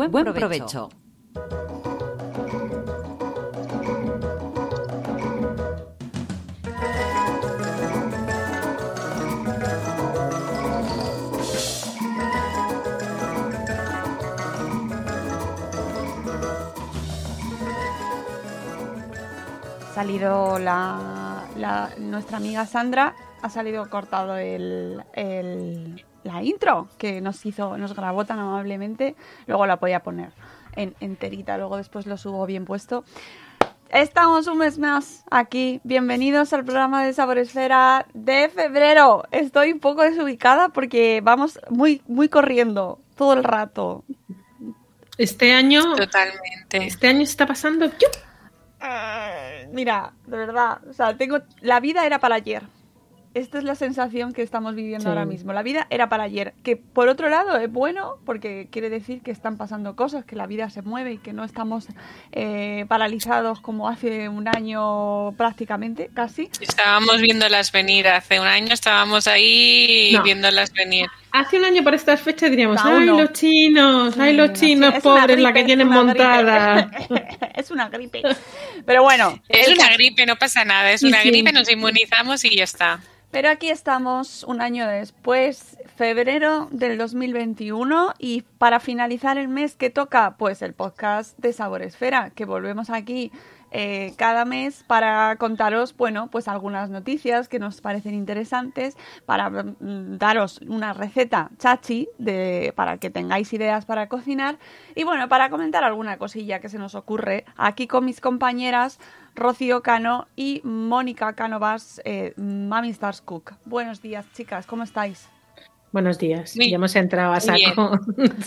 Buen, Buen provecho. provecho. salido la, la- nuestra amiga Sandra, ha salido cortado el, el- la intro que nos hizo, nos grabó tan amablemente. Luego la podía poner en, enterita, luego después lo subo bien puesto. Estamos un mes más aquí. Bienvenidos al programa de Sabor Esfera de febrero. Estoy un poco desubicada porque vamos muy, muy corriendo todo el rato. Este año, Totalmente. este año está pasando. Mira, de verdad, o sea, tengo la vida era para ayer. Esta es la sensación que estamos viviendo Sí. ahora mismo. La vida era para ayer, que por otro lado es bueno porque quiere decir que están pasando cosas, que la vida se mueve y que no estamos eh, paralizados como hace un año prácticamente, casi. Estábamos viéndolas venir hace un año, estábamos ahí No. viéndolas venir. Hace un año por estas fechas diríamos, ay, uno. los chinos, ay, los chinos es pobres, la que tienen montada. es una gripe. Pero bueno, Es una caso- gripe, no pasa nada, es Y una sí. gripe, nos inmunizamos y ya está. Pero aquí estamos un año después, febrero del 2021, y para finalizar el mes que toca, pues el podcast de Sabor Esfera, que volvemos aquí eh, cada mes para contaros, bueno, pues algunas noticias que nos parecen interesantes, para mm, daros una receta chachi de, para que tengáis ideas para cocinar, y bueno, para comentar alguna cosilla que se nos ocurre aquí con mis compañeras Rocío Cano y Mónica Canovas, eh, Mami Stars Cook. Buenos días, chicas, ¿cómo estáis? Buenos días, Muy- ya hemos entrado a saco.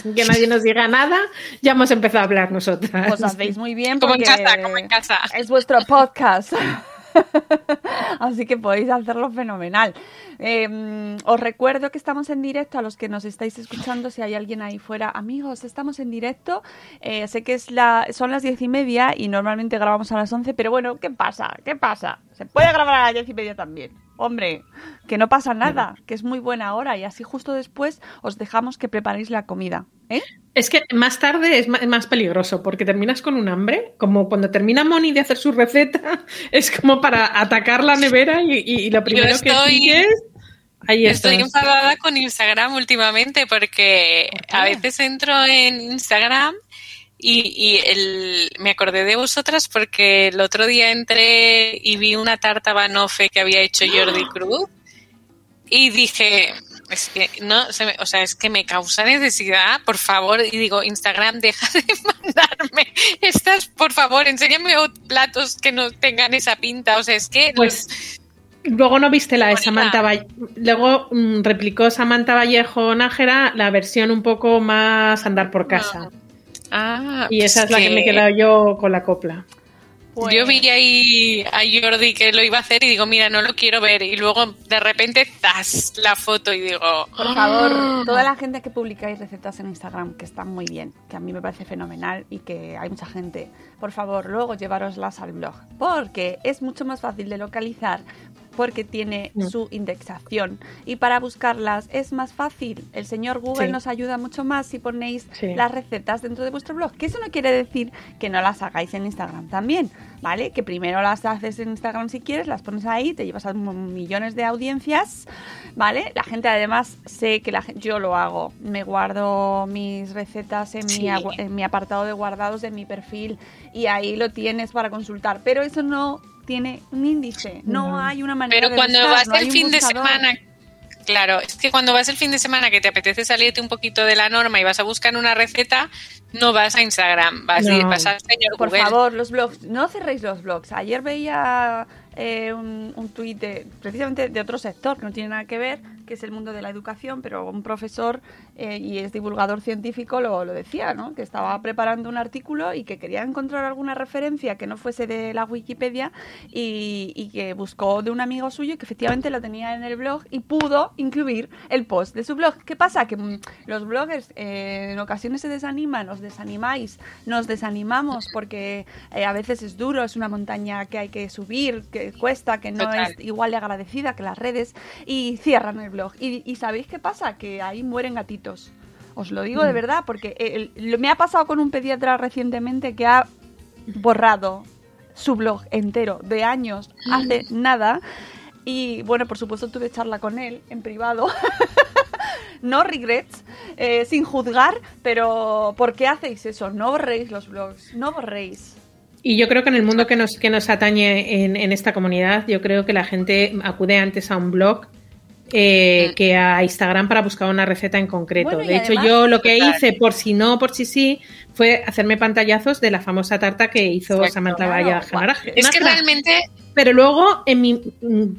Sin que nadie nos diga nada, ya hemos empezado a hablar nosotras. Os hacéis muy bien Como en casa, como en casa. es vuestro podcast. Así que podéis hacerlo fenomenal. Eh, os recuerdo que estamos en directo a los que nos estáis escuchando. Si hay alguien ahí fuera, amigos, estamos en directo. Eh, sé que es la, son las diez y media y normalmente grabamos a las once, pero bueno, ¿qué pasa? ¿Qué pasa? Se puede grabar a las diez y media también. Hombre, que no pasa nada, que es muy buena hora y así justo después os dejamos que preparéis la comida. ¿Eh? Es que más tarde es más peligroso porque terminas con un hambre, como cuando termina Moni de hacer su receta, es como para atacar la nevera y, y- y lo primero que sigues, ahí Estoy enfadada con Instagram últimamente porque a veces entro en Instagram y, y el, me acordé de vosotras porque el otro día entré y vi una tarta banoffee que había hecho Jordi Cruz y dije, es que no, se me- o sea, es que me causa necesidad, por favor, y digo, Instagram, deja de mandarme estas, por favor, enséñame platos que no tengan esa pinta, o sea, es que Pues luego no viste la de. Samantha Valle- luego mm, replicó Samantha Vallejo Nájera la versión un poco más andar por casa. Ah, Y esa pues es la que me he quedado yo con la copla. Pues- Yo vi ahí a Jordi que lo iba a hacer y digo, mira, no lo quiero ver. Y luego de repente, ¡zas! la foto y digo, Por "Ah". favor, toda la gente que publicáis recetas en Instagram, que están muy bien, que a mí me parece fenomenal y que hay mucha gente, por favor, luego llevaroslas al blog, porque es mucho más fácil de localizar porque tiene Mm. su indexación y para buscarlas es más fácil. El señor Google Sí. nos ayuda mucho más si ponéis Sí. las recetas dentro de vuestro blog, que eso no quiere decir que no las hagáis en Instagram también, ¿vale? Que primero las haces en Instagram si quieres, las pones ahí, te llevas a millones de audiencias, ¿vale? La gente además sé que la yo lo hago, me guardo mis recetas en, mi, Sí. agua- en mi apartado de guardados de mi perfil y ahí lo tienes para consultar, pero eso no tiene un índice, no, No. hay una manera Pero de cuando buscar, vas no el fin de semana, claro, es que cuando vas el fin de semana que te apetece salirte un poquito de la norma y vas a buscar una receta, no vas a Instagram, vas, No. vas al señor Por Google. favor, los blogs, no cerréis los blogs. Ayer veía eh, un, un tuit de, precisamente de otro sector que no tiene nada que ver, que es el mundo de la educación, pero un profesor eh, y es divulgador científico lo, lo decía, ¿no? Que estaba preparando un artículo y que quería encontrar alguna referencia que no fuese de la Wikipedia y, y que buscó de un amigo suyo que efectivamente lo tenía en el blog y pudo incluir el post de su blog. ¿Qué pasa? Que mm, los bloggers eh, en ocasiones se desaniman, os desanimáis, nos desanimamos porque eh, a veces es duro, es una montaña que hay que subir, que cuesta, que no Total. es igual de agradecida que las redes y cierran el blog. Y, y ¿sabéis qué pasa? Que ahí mueren gatitos. Os lo digo de verdad porque el- me ha pasado con un pediatra recientemente que ha borrado su blog entero de años hace nada. Y bueno, por supuesto tuve charla con él en privado. no regrets, eh, sin juzgar, pero ¿por qué hacéis eso? No borréis los blogs, no borréis. Y yo creo que en el mundo que nos, que nos atañe en, en esta comunidad, yo creo que la gente acude antes a un blog eh, que a Instagram para buscar una receta en concreto. Bueno, de hecho, además- yo lo que hice, por si no, por si sí, fue hacerme pantallazos de la famosa tarta que hizo Exacto. Samantha Valla. Gemaraje. Es que realmente Pero luego, en mi,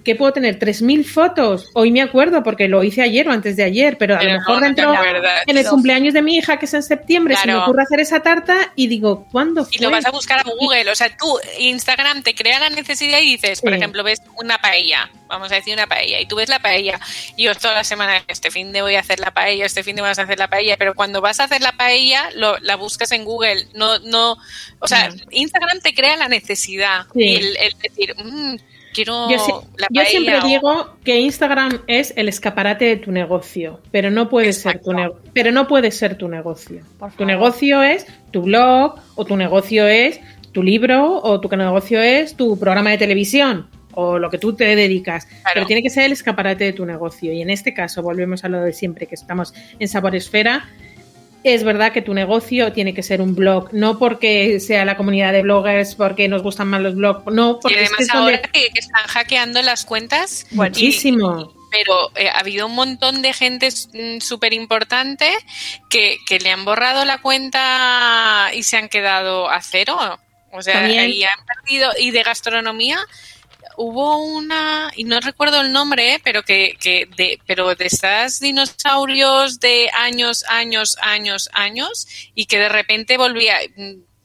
¿qué puedo tener? ¿3.000 fotos? Hoy me acuerdo porque lo hice ayer o antes de ayer, pero a Pero lo mejor no, dentro, en el cumpleaños de mi hija, que es en septiembre, se me ocurre hacer esa tarta y digo, ¿cuándo fue? Y lo vas a buscar a Google. O sea, tú, Instagram te crea la necesidad y dices, por Sí. ejemplo, ves una paella, vamos a decir una paella, y tú ves la paella, y yo toda la semana, este fin de voy a hacer la paella, este fin de vas a hacer la paella, pero cuando vas a hacer la paella, lo, la buscas en Google. No, no, o sea, Mm. Instagram te crea la necesidad. Sí. Y el, el decir, "Mm, quiero Yo, si- la yo paella. siempre o- digo que Instagram es el escaparate de tu negocio, pero no puede ser tu Exacto. ne- pero no puede ser tu negocio. Tu negocio es tu blog o tu negocio es tu libro o tu negocio es tu programa de televisión o lo que tú te dedicas, pero tiene que ser el escaparate de tu negocio y en este caso volvemos a lo de siempre que estamos en Sabor Esfera. Es verdad que tu negocio tiene que ser un blog, no porque sea la comunidad de bloggers, porque nos gustan más los blogs, no, Y porque es además es ahora que, que están hackeando las cuentas. y- pero eh, ha habido un montón de gente súper importante que, que le han borrado la cuenta y se han quedado a cero. O sea, También- y han perdido. Y de gastronomía hubo una, y no recuerdo el nombre, eh, pero que, que de, pero de estas dinosaurios de años, años, años, años, y que de repente volvía.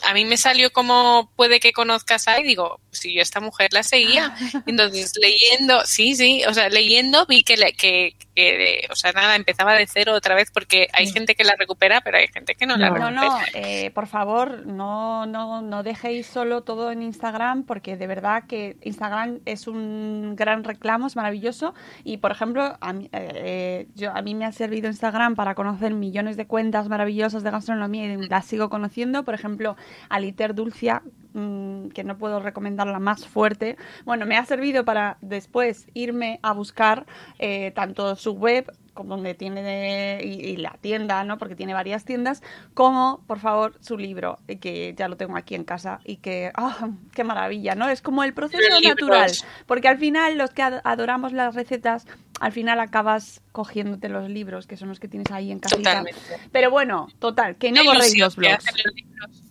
A mí me salió como puede que conozcas a y digo, si yo esta mujer la seguía. Entonces, leyendo, sí, sí, o sea, leyendo vi que, le- que, que, o sea, nada, empezaba de cero otra vez porque hay gente que la recupera, pero hay gente que no, la No. No, recupera. no, eh, por favor, no, no, no dejéis solo todo en Instagram porque de verdad que Instagram es un gran reclamo, es maravilloso y por ejemplo, a mí, eh, yo, a mí me ha servido Instagram para conocer millones de cuentas maravillosas de gastronomía y las sigo conociendo, por ejemplo, Aliter Dulcia, mm, que no puedo recomendarla más fuerte, bueno, me ha servido para después irme a buscar eh, tanto su web como donde tiene de- y, y la tienda, ¿no? Porque tiene varias tiendas, como, por favor, su libro, eh, que ya lo tengo aquí en casa y que, ¡ah, qué maravilla, ¿no? Es como el proceso natural, porque al final los que ad- adoramos las recetas, al final acabas cogiéndote los libros, que son los que tienes ahí en casita. Totalmente. Pero bueno, total, que no borréis los blogs.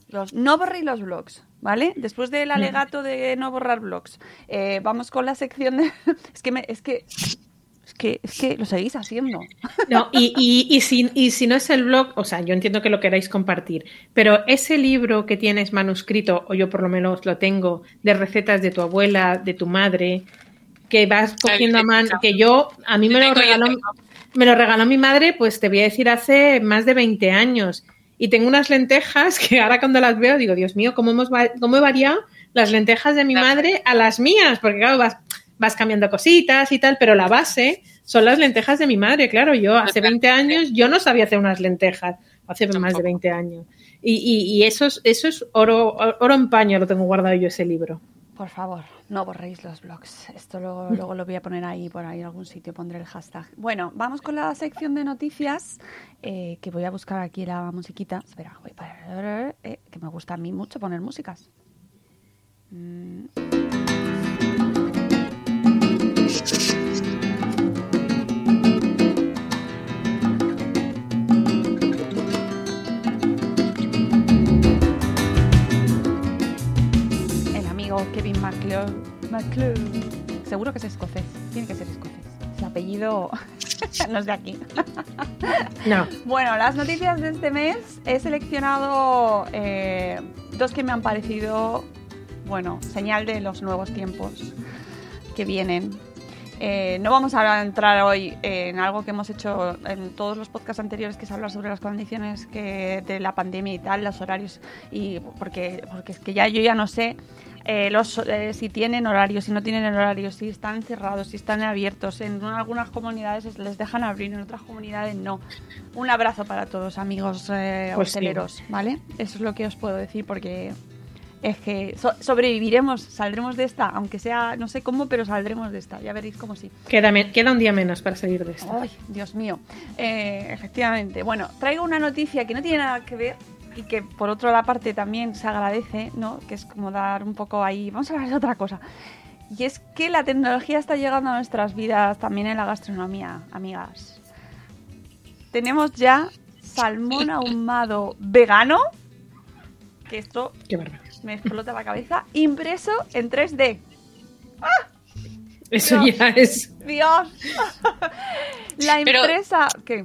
Los- no borréis los blogs, ¿vale? Después del alegato de no borrar blogs, eh, vamos con la sección de... es que me, es que es que es que lo seguís haciendo. No, y, y, y, si, y si no es el blog, o sea, yo entiendo que lo queráis compartir, pero ese libro que tienes manuscrito, o yo por lo menos lo tengo, de recetas de tu abuela, de tu madre, que vas cogiendo a mano, que yo, a mí me lo regaló, me lo regaló mi madre, pues te voy a decir, hace más de 20 años. Y tengo unas lentejas que ahora cuando las veo digo, Dios mío, ¿cómo, hemos, cómo he variado las lentejas de mi Claro. madre a las mías? Porque claro, vas, vas cambiando cositas y tal, pero la base son las lentejas de mi madre, claro. Yo hace 20 años yo no sabía hacer unas lentejas, hace más de Tampoco. 20 años. Y, y, y eso es, eso es oro, oro en paño, lo tengo guardado yo ese libro. Por favor, no borréis los blogs. Esto lo- luego lo voy a poner ahí, por ahí en algún sitio, pondré el hashtag. Bueno, vamos con la sección de noticias, eh, que voy a buscar aquí la musiquita. Espera, voy para- eh, que me gusta a mí mucho poner músicas. Mm. Amigo Kevin McClure. McClure. Seguro que es escocés. Tiene que ser escocés. El apellido no es de aquí. No. Bueno, las noticias de este mes he seleccionado eh, dos que me han parecido, bueno, señal de los nuevos tiempos que vienen. Eh, no vamos a entrar hoy en algo que hemos hecho en todos los podcasts anteriores, que es hablar sobre las condiciones que, de la pandemia y tal, los horarios, y porque, porque es que ya yo ya no sé eh, los, eh, si tienen horarios, si no tienen horarios, si están cerrados, si están abiertos. En algunas comunidades les dejan abrir, en otras comunidades no. Un abrazo para todos, amigos eh, Pues sí. hosteleros, ¿vale? Eso es lo que os puedo decir porque es que so- sobreviviremos, saldremos de esta, aunque sea, no sé cómo, pero saldremos de esta. Ya veréis cómo sí. Queda, queda un día menos para salir de esto. Ay, Dios mío. Eh, efectivamente. Bueno, traigo una noticia que no tiene nada que ver y que por otra la parte también se agradece, ¿no? Que es como dar un poco ahí. Vamos a hablar de otra cosa. Y es que la tecnología está llegando a nuestras vidas también en la gastronomía, amigas. Tenemos ya salmón ahumado vegano, que esto Qué me explota la cabeza, impreso en 3D. Eso Dios. ya es. Dios. la Pero- empresa... ¿Qué?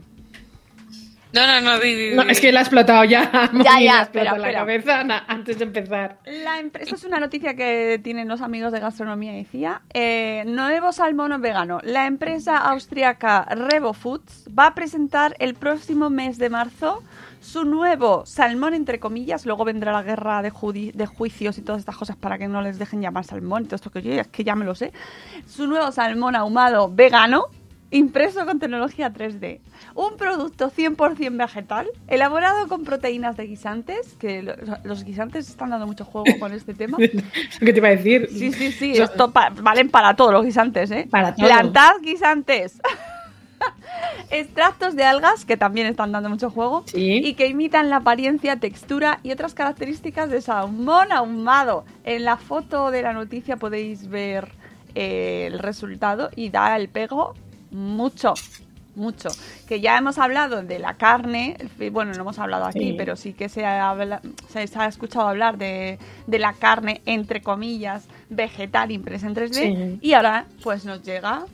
No, no, no. di- di- No, es que la ha explotado ya. Ya, ya, ha explotado espera, la espera. cabeza na- antes de empezar. La empresa es una noticia que tienen los amigos de gastronomía decía. Eh, nuevo salmón vegano. La empresa austriaca Revo Foods va a presentar el próximo mes de marzo su nuevo salmón entre comillas. Luego vendrá la guerra de, judi- de juicios y todas estas cosas para que no les dejen llamar salmón. y Todo esto que yo es que ya me lo sé. Su nuevo salmón ahumado vegano. Impreso con tecnología 3D. Un producto 100% vegetal, elaborado con proteínas de guisantes, que lo- los guisantes están dando mucho juego con este tema. ¿Qué te iba a decir? Sí, sí, sí, So- esto pa- valen para todos los guisantes, ¿eh? Para todo. Plantad guisantes. Extractos de algas, que también están dando mucho juego, Sí. y que imitan la apariencia, textura y otras características de salmón ahumado. En la foto de la noticia podéis ver eh, el resultado y da el pego mucho, mucho. Que ya hemos hablado de la carne, bueno, no hemos hablado aquí, Sí. pero sí que se ha, habla- se, se ha escuchado hablar de, de la carne, entre comillas, vegetal impresa en 3D. Sí. Y ahora, pues nos llega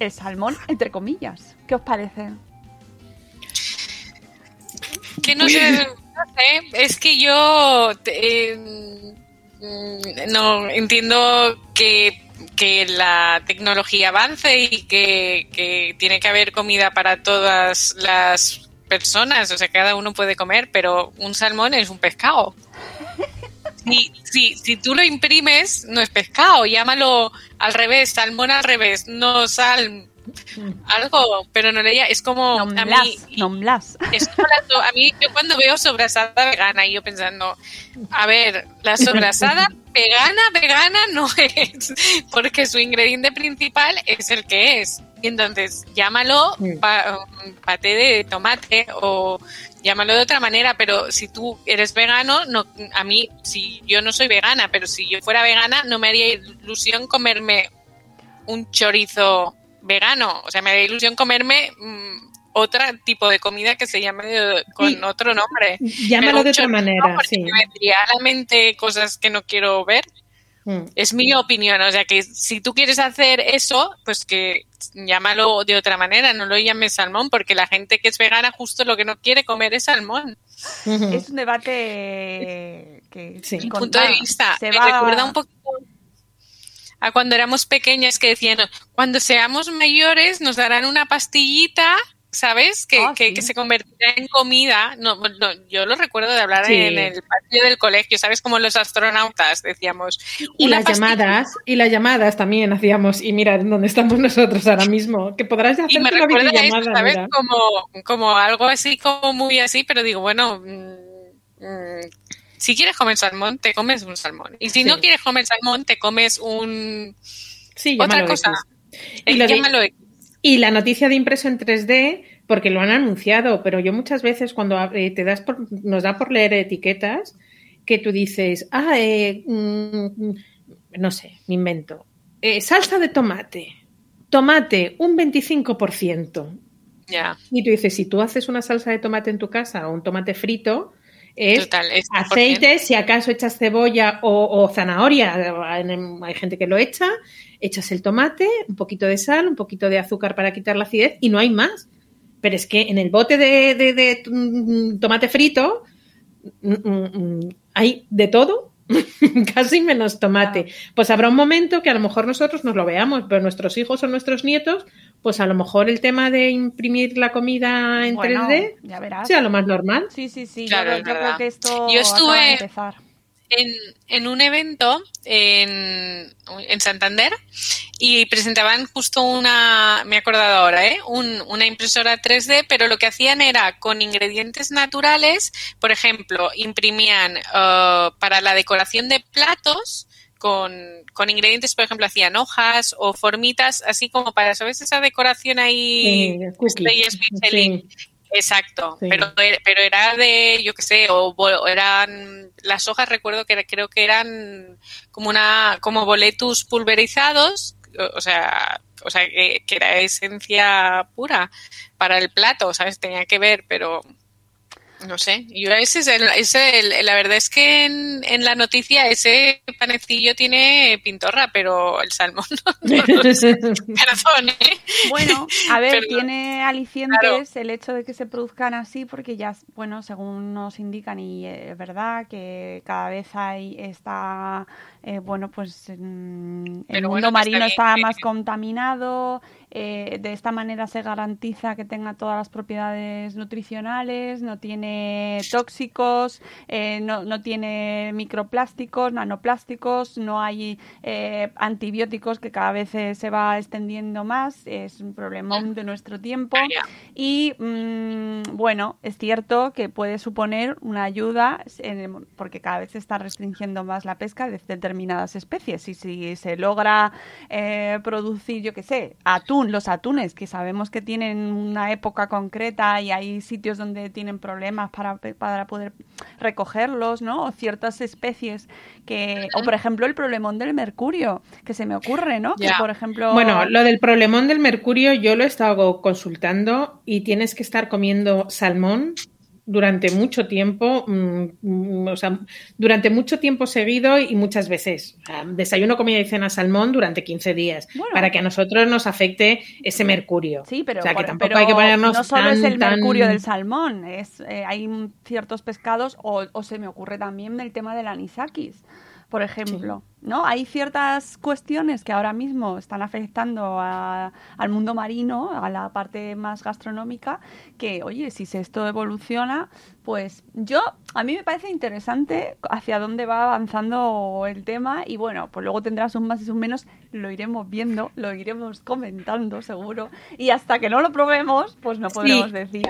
el salmón, entre comillas. ¿Qué os parece? Que no sé, sé, es que yo eh, mm, no entiendo que, que la tecnología avance y que, que tiene que haber comida para todas las personas, o sea, cada uno puede comer, pero un salmón es un pescado. Si, si, si tú lo imprimes, no es pescado, llámalo al revés, salmón al revés, no sal, algo, pero no leía, es como a mí, nomblas. es como la a mí, yo cuando veo sobrasada vegana, y yo pensando, a ver, la sobrasada vegana, vegana no es, porque su ingrediente principal es el que es. Entonces, llámalo Mm. pa- um, paté de tomate o llámalo de otra manera, pero si tú eres vegano, no, a mí, si yo no soy vegana, pero si yo fuera vegana, no me haría ilusión comerme un chorizo vegano. O sea, me haría ilusión comerme mm, otro tipo de comida que se llame de- con Sí. otro nombre. Llámalo Pero de otra manera, sí. Me vendría a la mente cosas que no quiero ver. Mm. Es mi opinión. O sea, que si tú quieres hacer eso, pues que llámalo de otra manera, no lo llames salmón, porque la gente que es vegana justo lo que no quiere comer es salmón. Es un debate que Sí. con- Mi punto de vista. se Me va- recuerda un poquito a cuando éramos pequeñas que decían, cuando seamos mayores nos darán una pastillita, ¿sabes? Que, Ah, que, sí. que se convertirá en comida. No, no, yo lo recuerdo de hablar Sí. en el patio del colegio, ¿sabes? Como los astronautas decíamos. Y las pastilla- llamadas, y las llamadas también hacíamos, y mira dónde estamos nosotros ahora mismo, que podrás Y hacerte me una recuerda eso, ¿sabes? mira. Como, como algo así, como muy así, pero digo, bueno, mm, mm, si quieres comer salmón, te comes un salmón. Y si Sí. no quieres comer salmón, te comes un... Sí, Otra cosa. X. eh, Y lo de-. Y la noticia de impreso en 3D, porque lo han anunciado, pero yo muchas veces cuando eh, te das por, nos da por leer etiquetas, que tú dices, ah, eh, mm, no sé, me invento, eh, salsa de tomate, tomate, un 25%. Ya. Y tú dices, si tú haces una salsa de tomate en tu casa o un tomate frito, Es Total, es 100%. aceite, si acaso echas cebolla o, o zanahoria, hay gente que lo echa, echas el tomate, un poquito de sal, un poquito de azúcar para quitar la acidez y no hay más. Pero es que en el bote de, de- de, mm, tomate frito mm, mm, hay de todo, casi menos tomate. Pues habrá un momento que a lo mejor nosotros nos lo veamos, pero nuestros hijos o nuestros nietos, pues a lo mejor el tema de imprimir la comida en Bueno, 3D ya verás. sea lo más normal. Sí, sí, sí. Claro, yo, yo creo que esto Yo estuve- acaba de empezar. en, en un evento en, en Santander y presentaban justo una, me he acordado ahora, ¿eh? Un- una impresora 3D, pero lo que hacían era con ingredientes naturales, por ejemplo, imprimían eh, para la decoración de platos. Con, con ingredientes, por ejemplo, hacían hojas o formitas, así como para, ¿sabes? Esa decoración ahí. Sí. Exacto, Sí. pero, pero era de, yo qué sé, o, eran las hojas, recuerdo que era- creo que eran como una, como boletus pulverizados, o, o sea, o sea que, que era esencia pura para el plato, ¿sabes? Tenía que ver, pero no sé. Yo ese es el, ese el- la verdad es que en, en la noticia ese panecillo tiene pintorra, pero el salmón no, no. Perdón, ¿eh? Bueno, a ver, Perdón. tiene alicientes el hecho de que se produzcan así, porque ya, bueno, según nos indican, y eh, es verdad que cada vez hay está, eh, bueno, pues mm, el Pero mundo bueno, marino está más contaminado, eh, de esta manera se garantiza que tenga todas las propiedades nutricionales, no tiene tóxicos, eh, no, no tiene microplásticos, nanoplásticos, no hay eh, antibióticos que cada vez se va extendiendo más, es un problema de nuestro tiempo. Y mm, bueno, es cierto que puede suponer una ayuda en el- porque cada vez se está restringiendo más la pesca de determinadas especies. Y si se logra producir, yo qué sé, atún, los atunes, que sabemos que tienen una época concreta y hay sitios donde tienen problemas para, para poder recogerlos, ¿no? O ciertas especies que. O por ejemplo, el problemón del mercurio, que se me ocurre, ¿no? Que por ejemplo. Bueno, lo del problemón del mercurio yo lo he estado consultando y tienes que estar comiendo salmón durante mucho tiempo, mm, mm, o sea, durante mucho tiempo seguido y muchas veces. O sea, desayuno, comida y cena salmón durante 15 días Bueno. para que a nosotros nos afecte ese mercurio. Sí, pero, o sea, que tampoco pero hay que ponernos no solo es el mercurio tan- del salmón, es eh, hay ciertos pescados o, o se me ocurre también el tema del anisakis, por ejemplo, ¿no? Hay ciertas cuestiones que ahora mismo están afectando a- al mundo marino, a la parte más gastronómica, que oye, si se- esto evoluciona, pues yo a mí me parece interesante hacia dónde va avanzando el tema y bueno, pues luego tendrás un más y un menos, lo iremos viendo, lo iremos comentando seguro y hasta que no lo probemos, pues no podremos decir.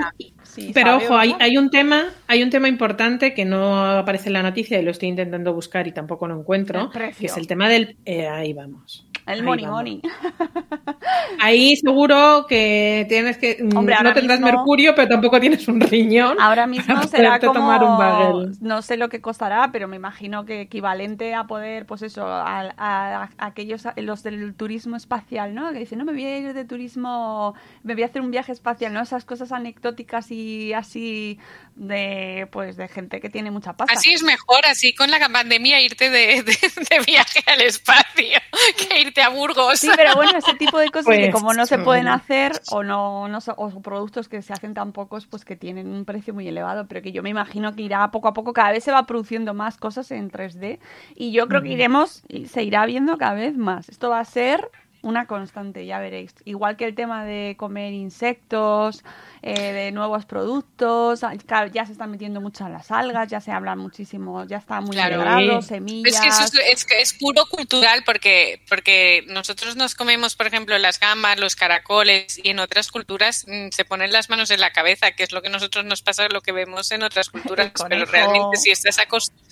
si Pero ojo, hay, un tema, hay un tema importante que no aparece en la noticia y lo estoy intentando buscar y tampoco lo encuentro, precio. Que es el tema del eh, ahí vamos. el ahí money vamos. money. Ahí seguro que tienes que mm, Hombre, no tendrás mismo- mercurio, pero tampoco tines un riñón. Ahora mismo será como tomar un bagel. no sé lo que costará, pero me imagino que equivalente a poder, pues eso, a, a- a aquellos los del turismo espacial, ¿no? Que dicen, no me voy a ir de turismo, me voy a hacer un viaje espacial, ¿no? Esas cosas anecdóticas y así de pues de gente que tiene mucha pasta. Así es mejor, así con la pandemia irte de, de- de viaje al espacio que irte a Burgos. Sí, pero bueno, ese tipo de cosas que Pues, como no se pueden bueno. hacer o no, no o productos que se hacen tan pocos, pues que tienen un precio muy elevado, pero que yo me imagino que irá poco a poco, cada vez se va produciendo más cosas en 3D y yo creo que iremos, y se irá viendo cada vez más. Esto va a ser una constante, ya veréis. Igual que el tema de comer insectos, eh, de nuevos productos, ah, claro, ya se están metiendo mucho en las algas, ya se habla muchísimo, ya está muy Claro. integrado, Sí. semillas. Es que eso es, es que es puro cultural porque, porque nosotros nos comemos, por ejemplo, las gambas, los caracoles y en otras culturas mm, se ponen las manos en la cabeza, que es lo que nosotros nos pasa, lo que vemos en otras culturas. Pero realmente si estás acostumbrado,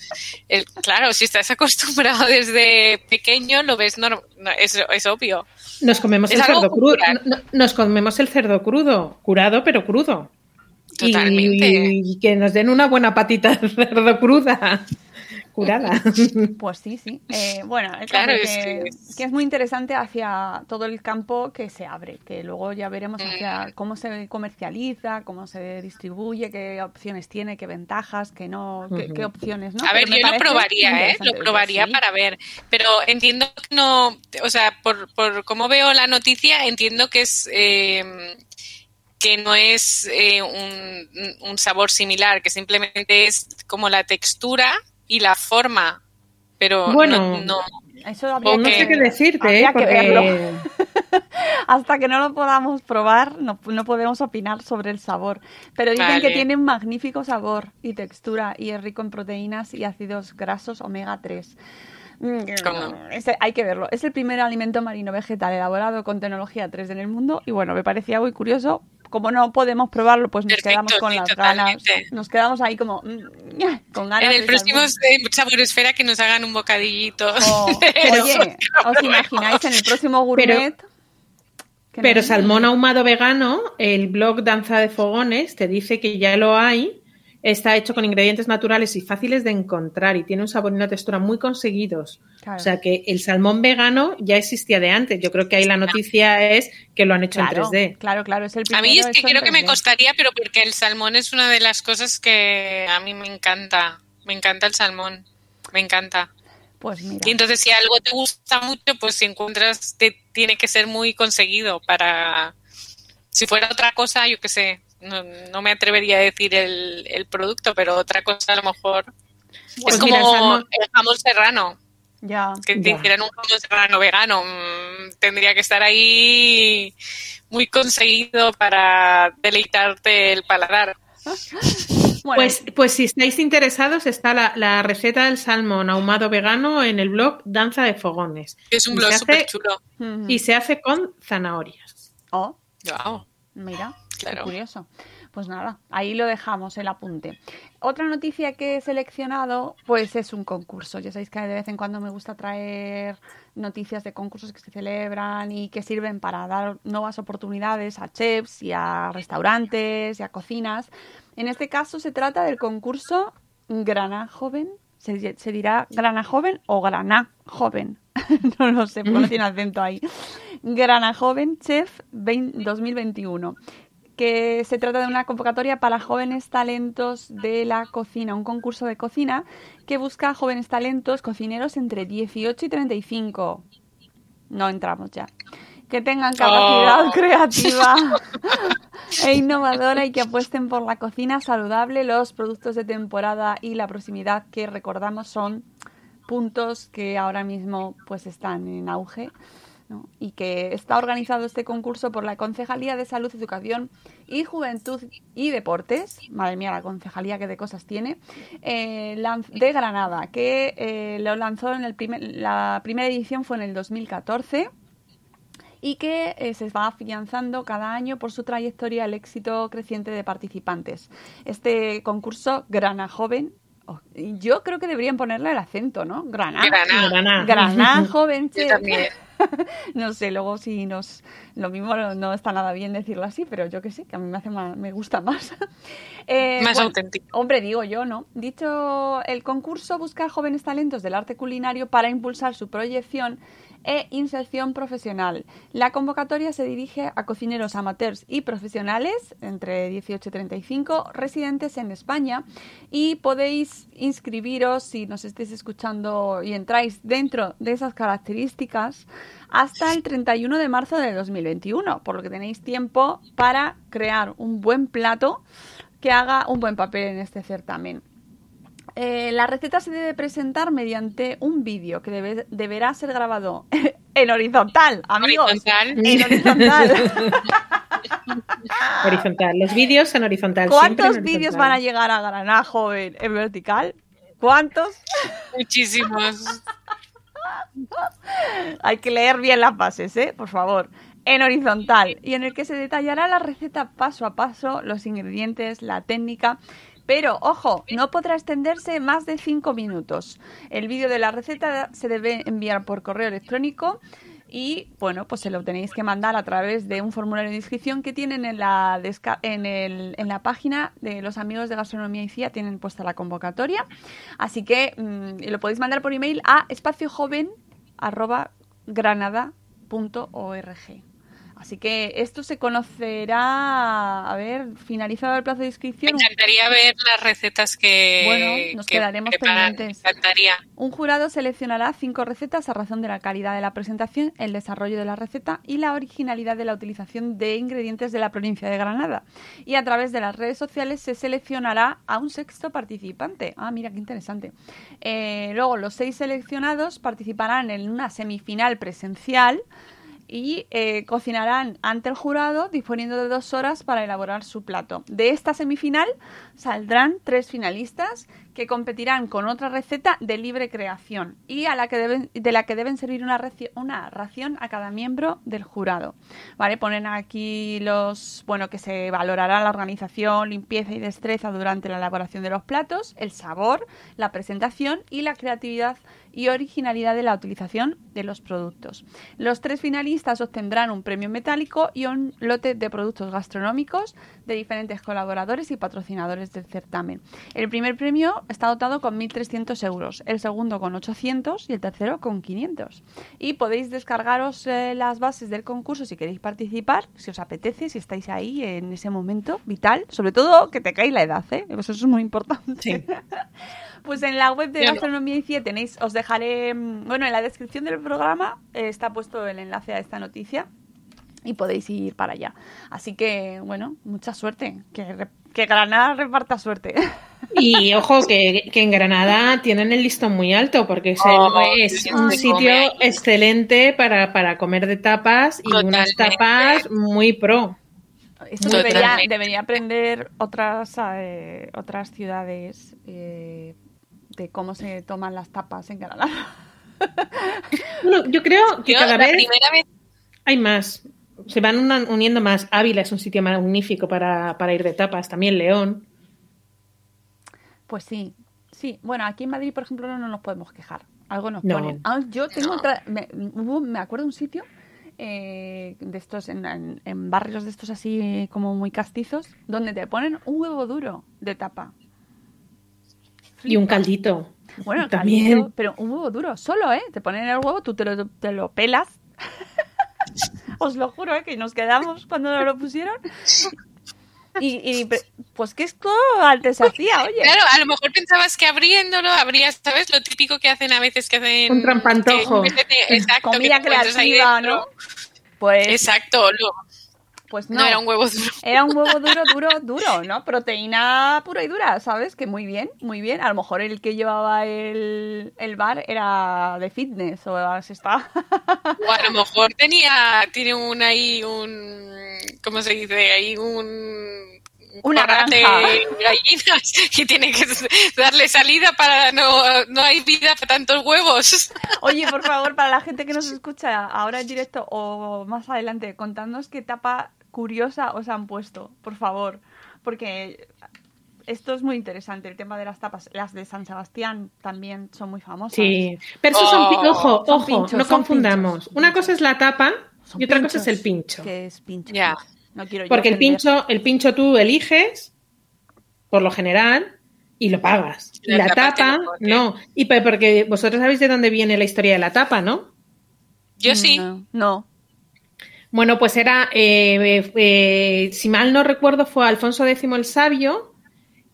claro, si estás acostumbrado desde pequeño, lo ves, norm- no, es, es obvio. Nos comemos Es el cerdo crudo. no- Nos comemos el cerdo crudo, curado pero crudo. Y- Totalmente. Y, que nos den una buena patita de cerdo cruda curada. Pues sí, sí. Eh, bueno, el Claro, es que, que es- muy interesante hacia todo el campo que se abre, que luego ya veremos hacia Mm. cómo se comercializa, cómo se distribuye, qué opciones tiene, qué ventajas, qué no, qué, opciones, ¿no? A ver, yo lo probaría, ¿eh? Lo probaría Sí. para ver. Pero entiendo que no, o sea, por, por cómo veo la noticia, entiendo que es eh, que no es eh, un, un sabor similar, que simplemente es como la textura y la forma. Pero Bueno, no, no- Eso habría no que- sé qué decirte, ¿eh? habría que verlo. Porque Hasta que no lo podamos probar, no, no podemos opinar sobre el sabor. Pero dicen que tiene un magnífico sabor y textura y es rico en proteínas y ácidos grasos omega 3. Mm, ¿Cómo? hay que verlo. Es el primer alimento marino vegetal elaborado con tecnología 3D en el mundo y bueno, me parecía muy curioso. Como no podemos probarlo, pues nos Perfecto, quedamos con sí, las ganas. Nos quedamos ahí como mm, con ganas. en el próximo saber. Sabor Esfera que nos hagan un bocadillito. Oh, Pero- oye, ¿os imagináis en el próximo gourmet? Pero nos- salmón ahumado vegano, el blog Danza de Fogones te dice que ya lo hay. Está hecho con ingredientes naturales y fáciles de encontrar y tiene un sabor y una textura muy conseguidos. Claro. O sea que el salmón vegano ya existía de antes. Yo creo que ahí la noticia es que lo han hecho claro, en 3D. Claro, claro, es el A mí es que creo que me 3D. costaría, pero porque el salmón es una de las cosas que a mí me encanta. Me encanta el salmón. Me encanta. Pues mira. Y entonces si algo te gusta mucho, pues si encuentras, te, tiene que ser muy conseguido para... Si fuera otra cosa, yo qué sé, no, no me atrevería a decir el, el producto, pero otra cosa a lo mejor... Pues es como mira, el salmón- el jamón serrano, Ya. que te Ya. hicieran un jamón serrano vegano. mm, tendría que estar ahí muy conseguido para deleitarte el paladar. Bueno, Pues, pues si estáis interesados, está la, la receta del salmón ahumado vegano en el blog Danza de Fogones. Es un Y blog súper chulo. Y se hace con zanahorias. Oh, Wow. mira, Claro. curioso. Pues nada, ahí lo dejamos, el apunte. Otra noticia que he seleccionado, pues es un concurso. Ya sabéis que de vez en cuando me gusta traer noticias de concursos que se celebran y que sirven para dar nuevas oportunidades a chefs y a restaurantes y a cocinas. En este caso se trata del concurso Grana Joven. ¿Se, se dirá Grana Joven o Grana Joven? no lo sé, porque no tiene acento ahí. Grana Joven Chef 20 2021 que se trata de una convocatoria para jóvenes talentos de la cocina, un concurso de cocina que busca a jóvenes talentos cocineros entre 18 y 35. No entramos ya. Que tengan capacidad Oh. creativa e innovadora y que apuesten por la cocina saludable, los productos de temporada y la proximidad que recordamos son puntos que ahora mismo pues están en auge. ¿No? y que está organizado este concurso por la Concejalía de Salud, Educación y Juventud y Deportes, madre mía, la concejalía que de cosas tiene, eh, de Granada, que eh, lo lanzó en el primer, la primera edición fue en el 2014 y que eh, se va afianzando cada año por su trayectoria el éxito creciente de participantes. Este concurso, Grana Joven, oh, yo creo que deberían ponerle el acento, ¿no? Grana. Granada. Granada. Grana Joven. Yo también. no sé, luego si nos... Lo mismo no, está nada bien decirlo así, pero yo que sé, que a mí me, hace más, me gusta más. Eh, Más bueno, auténtico. Hombre, digo yo, ¿no? Dicho, el concurso busca jóvenes talentos del arte culinario para impulsar su proyección e inserción profesional. La convocatoria se dirige a cocineros amateurs y profesionales entre 18 y 35 residentes en España y podéis inscribiros si nos estéis escuchando y entráis dentro de esas características hasta el 31 de marzo de 2021, por lo que tenéis tiempo para crear un buen plato que haga un buen papel en este certamen. Eh, la receta se debe presentar mediante un vídeo que debe- deberá ser grabado en horizontal, amigos. Horizontal. En horizontal. Horizontal. Los vídeos en horizontal. en ¿Cuántos horizontal. vídeos van a llegar a Granada joven en vertical? ¿Cuántos? Muchísimos. Hay que leer bien las bases, ¿eh? Por favor. En horizontal. Y en el que se detallará la receta paso a paso, los ingredientes, la técnica. Pero, ojo, no podrá extenderse más de 5 minutos. El vídeo de la receta se debe enviar por correo electrónico y bueno, pues se lo tenéis que mandar a través de un formulario de inscripción que tienen en la, desca- en, el, en la página de los amigos de Gastronomía y CIA, tienen puesta la convocatoria. Así que mm, lo podéis mandar por email a espaciojoven.granada.org. Así que esto se conocerá, a ver, finalizado el plazo de Me inscripción. encantaría ver las recetas que. Bueno, nos que quedaremos preparan. pendientes. Me encantaría. Un jurado seleccionará cinco recetas a razón de la calidad de la presentación, el desarrollo de la receta y la originalidad de la utilización de ingredientes de la provincia de Granada. Y a través de las redes sociales se seleccionará a un sexto participante. Ah, mira qué interesante. Eh, luego, los seis seleccionados participarán en una semifinal presencial y eh, cocinarán ante el jurado disponiendo de dos horas para elaborar su plato. De esta semifinal saldrán tres finalistas que competirán con otra receta de libre creación y a la que deben, de la que deben servir una, una ración a cada miembro del jurado. ¿Vale? Ponen aquí los, bueno, que se valorará la organización, limpieza y destreza durante la elaboración de los platos, el sabor, la presentación y la creatividad y originalidad de la utilización de los productos. Los tres finalistas obtendrán un premio metálico y un lote de productos gastronómicos de diferentes colaboradores y patrocinadores del certamen. El primer premio está dotado con 1.300 euros, el segundo con 800 y el tercero con 500. Y podéis descargaros eh, las bases del concurso si queréis participar, si os apetece, si estáis ahí en ese momento vital, sobre todo que te cae la edad, ¿eh? Eso es muy importante. Pues en la web de. Gastronomía y CIE tenéis, os dejaré, mm, bueno, en la descripción del programa eh, está puesto el enlace a esta noticia y podéis ir para allá. Así que, bueno, mucha suerte. Que, re- que Granada reparta suerte. Y ojo, que, que en Granada tienen el listón muy alto porque es, el- Oh, es un sitio come excelente para, para comer de tapas y unas tapas muy pro. Totalmente. debería, debería aprender otras, eh, otras ciudades eh, de cómo se toman las tapas en Granada. Bueno, yo creo que Yo, cada la vez primera vez hay más. Se van una- uniendo más. Ávila es un sitio magnífico para, para ir de tapas. También León. Pues sí, sí. Bueno, aquí en Madrid, por ejemplo, no, no nos podemos quejar. Algo nos No. ponen. Ah, yo tengo otra. Me, hubo- me acuerdo de un sitio eh, de estos, en, en- en barrios de estos así como muy castizos, donde te ponen un huevo duro de tapa. Y un caldito. Bueno, también. caldito, pero un huevo duro, solo, ¿eh? Te ponen el huevo, tú te lo, te lo pelas. Os lo juro, ¿eh? Que nos quedamos cuando nos lo pusieron. Y, pues que esto antes hacía, oye. Claro, a lo mejor pensabas que abriéndolo habrías, ¿sabes? Lo típico que hacen a veces que hacen... Un trampantojo. que Exacto, Comida creativa. Pues, Exacto, lo- pues no. no. era un huevo duro. Era un huevo duro, duro, duro, ¿no? Proteína pura y dura, ¿sabes? Que muy bien, muy bien. A lo mejor el que llevaba el, el bar era de fitness o así está. O a lo mejor tenía, tiene un ahí un, ¿cómo se dice? Ahí un... un Una de gallinas y tiene que darle salida para no, no hay vida para tantos huevos. Oye, por favor, para la gente que nos escucha ahora en directo o más adelante, contadnos qué tapa curiosa os han puesto, por favor. Porque esto es muy interesante, el tema de las tapas. Las de San Sebastián también son muy famosas. Sí. Pero eso son, Oh, ojo, son ojo, pinchos, no confundamos. pinchos, Una pinchos. cosa es la tapa Son y otra cosa es el pincho. Que es pincho. Ya. No quiero yo Porque el pincho, el pincho tú eliges, por lo general, y lo pagas. Y La la tapa no. Y porque vosotros sabéis de dónde viene la historia de la tapa, ¿no? Yo sí. No. no. Bueno, pues era, eh, eh, eh, si mal no recuerdo, fue Alfonso X el Sabio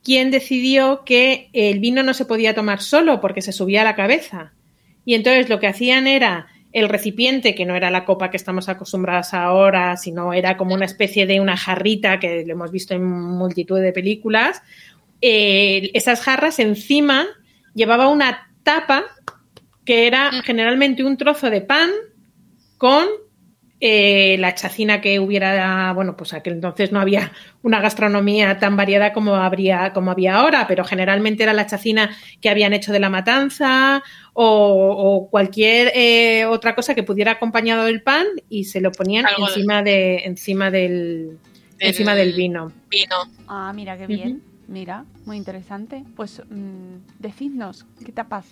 quien decidió que el vino no se podía tomar solo porque se subía a la cabeza. Y entonces lo que hacían era el recipiente, que no era la copa que estamos acostumbradas ahora, sino era como una especie de una jarrita que lo hemos visto en multitud de películas. eh, esas jarras encima llevaba una tapa que era generalmente un trozo de pan con eh, la chacina que hubiera, bueno, pues aquel entonces no había una gastronomía tan variada como habría, como había ahora, pero generalmente era la chacina que habían hecho de la matanza o, o cualquier eh, otra cosa que pudiera acompañado del pan y se lo ponían Algo encima de, encima del, Del- encima del vino. Vino. Ah, mira, qué bien. Mira, muy interesante. Pues mm, decidnos, ¿qué tapas?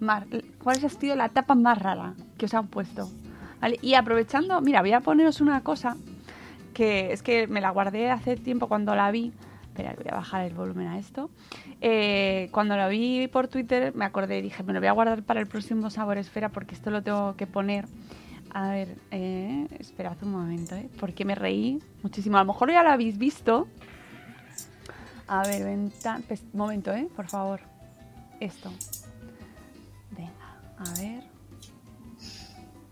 Mar ¿Cuál ha sido la tapa más rara que os han puesto? Y aprovechando, mira, voy a poneros una cosa que es que me la guardé hace tiempo cuando la vi. Espera, voy a bajar el volumen a esto. Eh, cuando lo vi por Twitter me acordé y dije, me lo voy a guardar para el próximo Sabor Esfera porque esto lo tengo que poner. A ver, eh, esperad un momento, ¿eh? Porque me reí muchísimo. A lo mejor ya lo habéis visto. A ver, venta... pues, momento, ¿eh? Por favor. Esto. Venga, a ver.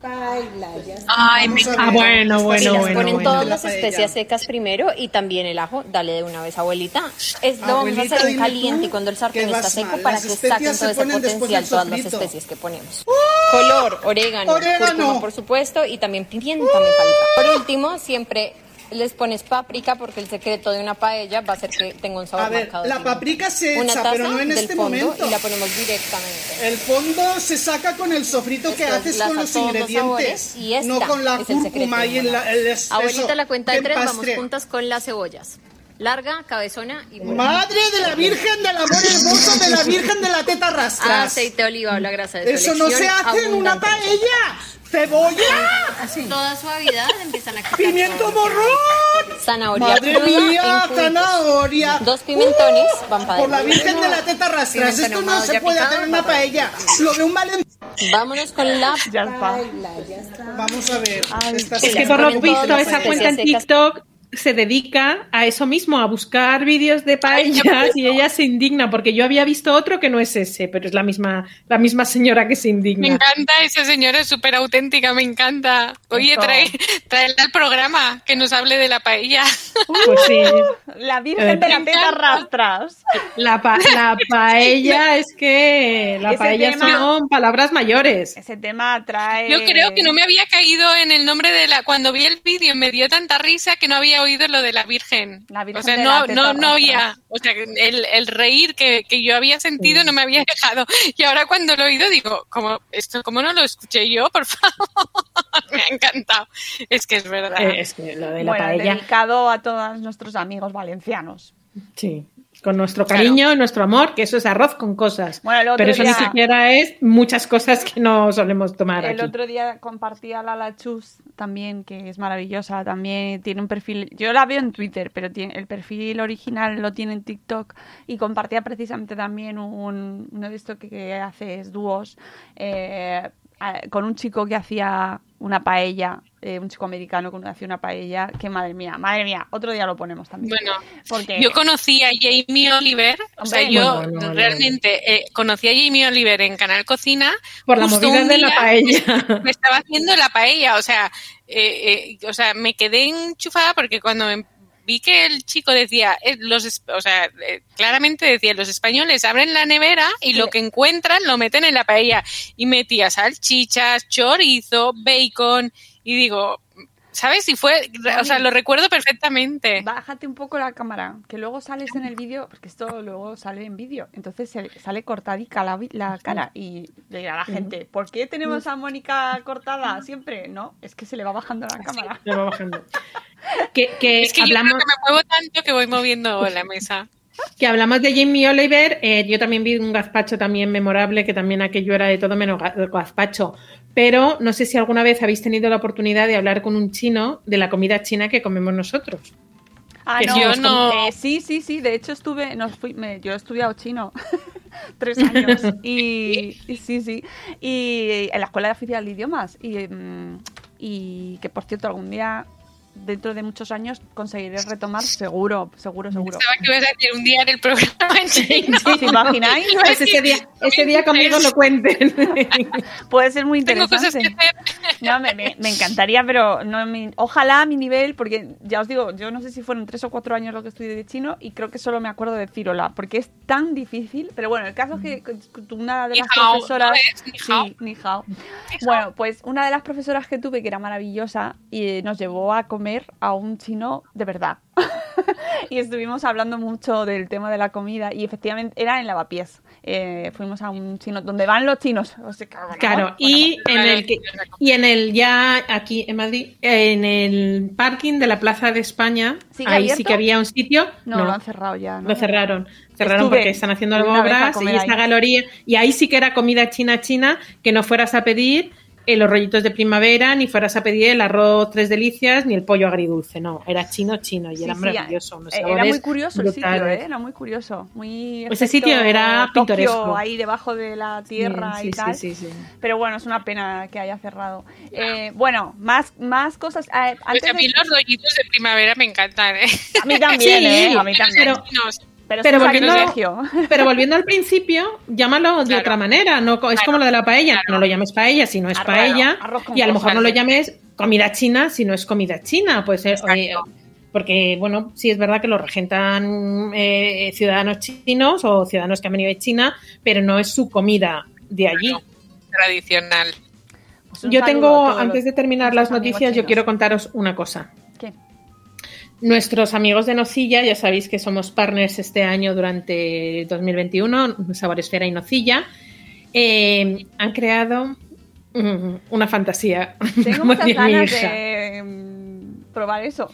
Ay, me Ah, bueno, bueno, las bueno. ponen bueno. todas las especias secas primero y también el ajo. Dale de una vez, abuelita. Es, lo vamos a hacer en caliente tú y cuando el sartén está seco mal. para Las que saquen todo ese potencial todas las especies que ponemos. Color, orégano, Orégano. cúrcuma, por supuesto, y también pimienta me falta. Por último, siempre les pones páprica porque el secreto de una paella va a ser que tenga un sabor A ver, marcado. la paprika se Una echa, taza pero no en del este fondo momento. y la ponemos directamente. El fondo se saca con el sofrito que haces con los los ingredientes, sabores y esta no con la es el secreto cúrcuma y el, el- es- Abuelita, eso, la cuenta de tres, vamos juntas con las cebollas. Larga, cabezona y buena. Madre de la Virgen del Amor Hermoso, de la Virgen de la Teta Rastras. Aceite de oliva o la grasa de Eso no se hace en una paella. Cebolla, Toda suavidad empiezan a quitar pimiento todo. morrón. Zanahoria Madre cruda mía, zanahoria. Dos pimentones van para Por la. Virgen de la Teta Rastras, Pimentón esto no ahumado se ya puede picado, hacer en una paella. Lo de un valenciano. Vámonos con la Ya está. Vamos a ver. esta Es que por lo visto esa cuenta en. TikTok se dedica a eso mismo, a buscar vídeos de paellas y ella se indigna porque yo había visto otro que no es ese, pero es la misma la misma señora que se Me indigna. encanta esa señora, es súper auténtica, me encanta. Oye, trae, traerla al programa, que nos hable de la paella. Pues sí, La Virgen de la Me encanta. Rastras. la, pa- la paella es que la Ese paella tema- son palabras mayores. Ese tema trae. Yo creo que no me había caído en el nombre de la... Cuando vi el vídeo me dio tanta risa que no había oído lo de la Virgen. La Virgen o sea, no, no, no había... O sea, el, el reír que, que yo había sentido no me había dejado. Y ahora cuando lo he oído digo, ¿cómo, esto, ¿cómo no lo escuché yo? Por favor. me ha encantado. Es que es verdad. Eh, es que lo de la Bueno, paella, dedicado a todos nuestros amigos valencianos. sí. Con nuestro cariño, nuestro amor, que eso es arroz con cosas. Bueno, Pero eso ni siquiera es muchas cosas que no solemos tomar El aquí. otro día compartía Lala Chus también, que es maravillosa. También tiene un perfil. Yo la veo en Twitter, pero tiene, el perfil original lo tiene en TikTok. Y compartía precisamente también un, uno de estos que, que haces dúos eh, con un chico que hacía una paella. eh, un chico americano que hacía una paella. Que madre mía, madre mía. Otro día lo ponemos también. Bueno, Porque Yo conocí a Jamie Oliver, o sea, yo Bueno, realmente eh, conocí a Jamie Oliver en Canal Cocina. Por la movida de la paella. Me estaba haciendo la paella, o sea, eh, eh, o sea, me quedé enchufada porque cuando em- vi que el chico decía, eh, los, o sea, eh, claramente decía, los españoles abren la nevera y lo que encuentran lo meten en la paella. Y metía salchichas, chorizo, bacon y digo, ¿sabes? Y fue, o sea, lo recuerdo perfectamente. Bájate un poco la cámara, que luego sales en el vídeo, porque esto luego sale en vídeo, entonces se- sale cortadica la, cara y le dirá a la gente, ¿por qué tenemos a Mónica cortada siempre? No, es que se le va bajando la cámara. Le va bajando. Que, que Es que yo hablamos, creo que me muevo tanto que voy moviendo la mesa. que hablamos de Jamie Oliver, eh, yo también vi un gazpacho también memorable, que también aquello era de todo menos ga- gazpacho. Pero no sé si alguna vez habéis tenido la oportunidad de hablar con un chino de la comida china que comemos nosotros. Ah, no, yo no- eh, sí, sí, sí, de hecho estuve, nos fui, me- yo he estudiado chino tres años y, y sí, sí, y en la escuela de oficial de idiomas y, mm, y que por cierto algún día dentro de muchos años conseguiré retomar seguro, seguro, seguro. Pensaba que ibas a decir un día en el programa en chino. ¿Os imagináis? Pues ese día, ese día conmigo lo cuenten. Puede ser muy Tengo cosas interesante. que hacer. No, me, me- me encantaría, pero no mi- ojalá a mi nivel, porque ya os digo, yo no sé si fueron tres o cuatro años lo que estudié de chino y creo que solo me acuerdo de decir hola, porque es tan difícil. Pero bueno, el caso es que una de Ni las hao, profesoras. Ni hao. Sí, ni hao. Bueno, pues una de las profesoras que tuve, que era maravillosa, y nos llevó a comer a un chino de verdad. y estuvimos hablando mucho del tema de la comida y efectivamente era en Lavapiés. Eh, fuimos a un chino donde van los chinos. O sea, claro, Claro, bueno, y en Claro, el que, y en el ya aquí en Madrid, en el parking de la Plaza de España, ¿Sigue ahí sí abierto? que había un sitio. No, lo han cerrado ya. ¿no? Lo cerraron. Cerraron Estuve porque están haciendo obras y comer esta galería. Y ahí sí que era comida china china, que no fueras a pedir eh, los rollitos de primavera, ni fueras a pedir el arroz tres delicias, ni el pollo agridulce, no, era chino, chino, y Sí, era sí, maravilloso. unos eh, Era muy curioso el sitio. ¿eh? Era muy curioso. Muy Ese sitio era Tokio, pintoresco. ahí debajo de la tierra Sí, y tal. sí, sí, sí. Pero bueno, es una pena que haya cerrado. Eh, bueno, más, más cosas. Eh, Pues antes a mí de- los rollitos de primavera me encantan, ¿eh? A mí también, Sí, ¿eh? A mí también. pero-. Pero, volviendo-. Pero volviendo al principio, llámalo de Claro. otra manera. No, es Claro. como lo de la paella. Claro. No lo llames paella si no es Arroz, paella. arroz Y a lo mejor no lo llames comida china si no es comida china. Pues eh, porque, bueno, sí es verdad que lo regentan eh, ciudadanos chinos o ciudadanos que han venido de China, pero no es su comida de allí. Tradicional. Pues Yo tengo, antes de terminar las noticias, yo quiero contaros una cosa. Nuestros amigos de Nocilla, ya sabéis que somos partners este año durante 2021, Saboresfera y Nocilla, eh, han creado mm, una fantasía. Tengo muchas ganas hija, de mm, probar eso.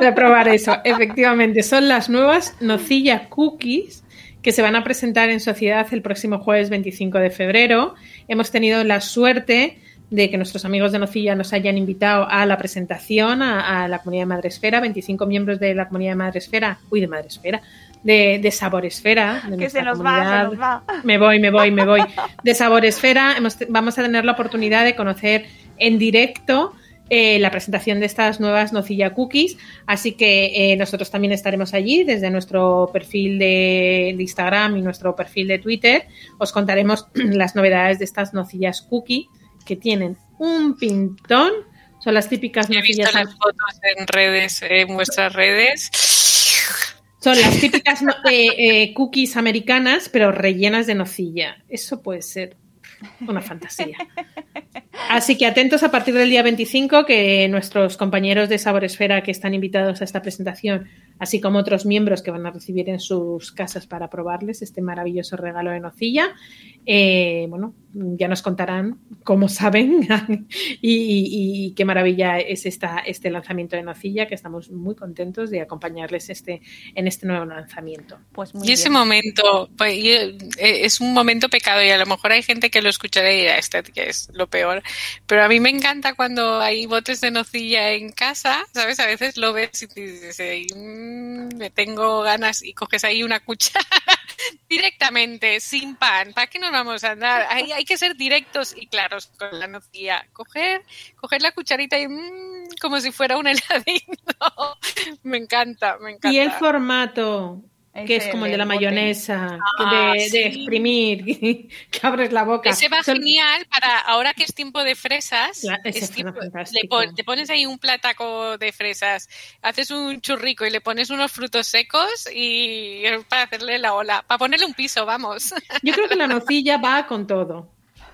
de probar eso. Efectivamente, son las nuevas Nocilla Cookies que se van a presentar en sociedad el próximo jueves 25 de febrero. Hemos tenido la suerte de que nuestros amigos de Nocilla nos hayan invitado a la presentación a, a la comunidad de Madresfera, 25 miembros de la comunidad de Madresfera, uy, de Madresfera, de, de Saboresfera. de Que se nos va, se nos va. Me voy, me voy, me voy. De Saboresfera hemos, vamos a tener la oportunidad de conocer en directo eh, la presentación de estas nuevas nocilla cookies. Así que eh, nosotros también estaremos allí desde nuestro perfil de, de Instagram y nuestro perfil de Twitter. Os contaremos las novedades de estas nocillas cookie que tienen un pintón. Son las típicas He visto nocillas. las fotos en redes, en vuestras redes. Son las típicas eh, eh, cookies americanas, pero rellenas de nocilla. Eso puede ser una fantasía. Así que atentos a partir del día 25 que nuestros compañeros de Saboresfera que están invitados a esta presentación, así como otros miembros que van a recibir en sus casas para probarles este maravilloso regalo de nocilla, eh, bueno, ya nos contarán cómo saben y, y- y qué maravilla es esta, este lanzamiento de nocilla, que estamos muy contentos de acompañarles este, en este nuevo lanzamiento. Pues muy Y ese bien. momento, pues, eh, es un momento pecado y a lo mejor hay gente que lo escuchará y dirá, este que es lo peor. Pero a mí me encanta cuando hay botes de nocilla en casa, ¿sabes? A veces lo ves y dices, "Ay, mm, me tengo ganas y coges ahí una cuchara directamente, sin pan. ¿Para qué nos vamos a andar? Hay, hay que ser directos y claros con la nocilla. Coger, coger la cucharita y mm, como si fuera un heladito. me encanta, me encanta. Y el formato, que es como el de la mayonesa, Ah, de, de sí. exprimir, que abres la boca. Ese va Son- genial para ahora que es tiempo de fresas. Es tiempo- le, pon- te pones ahí un plataco de fresas, haces un churrico y le pones unos frutos secos y para hacerle la ola, para ponerle un piso, vamos. Yo creo que la nocilla va con todo.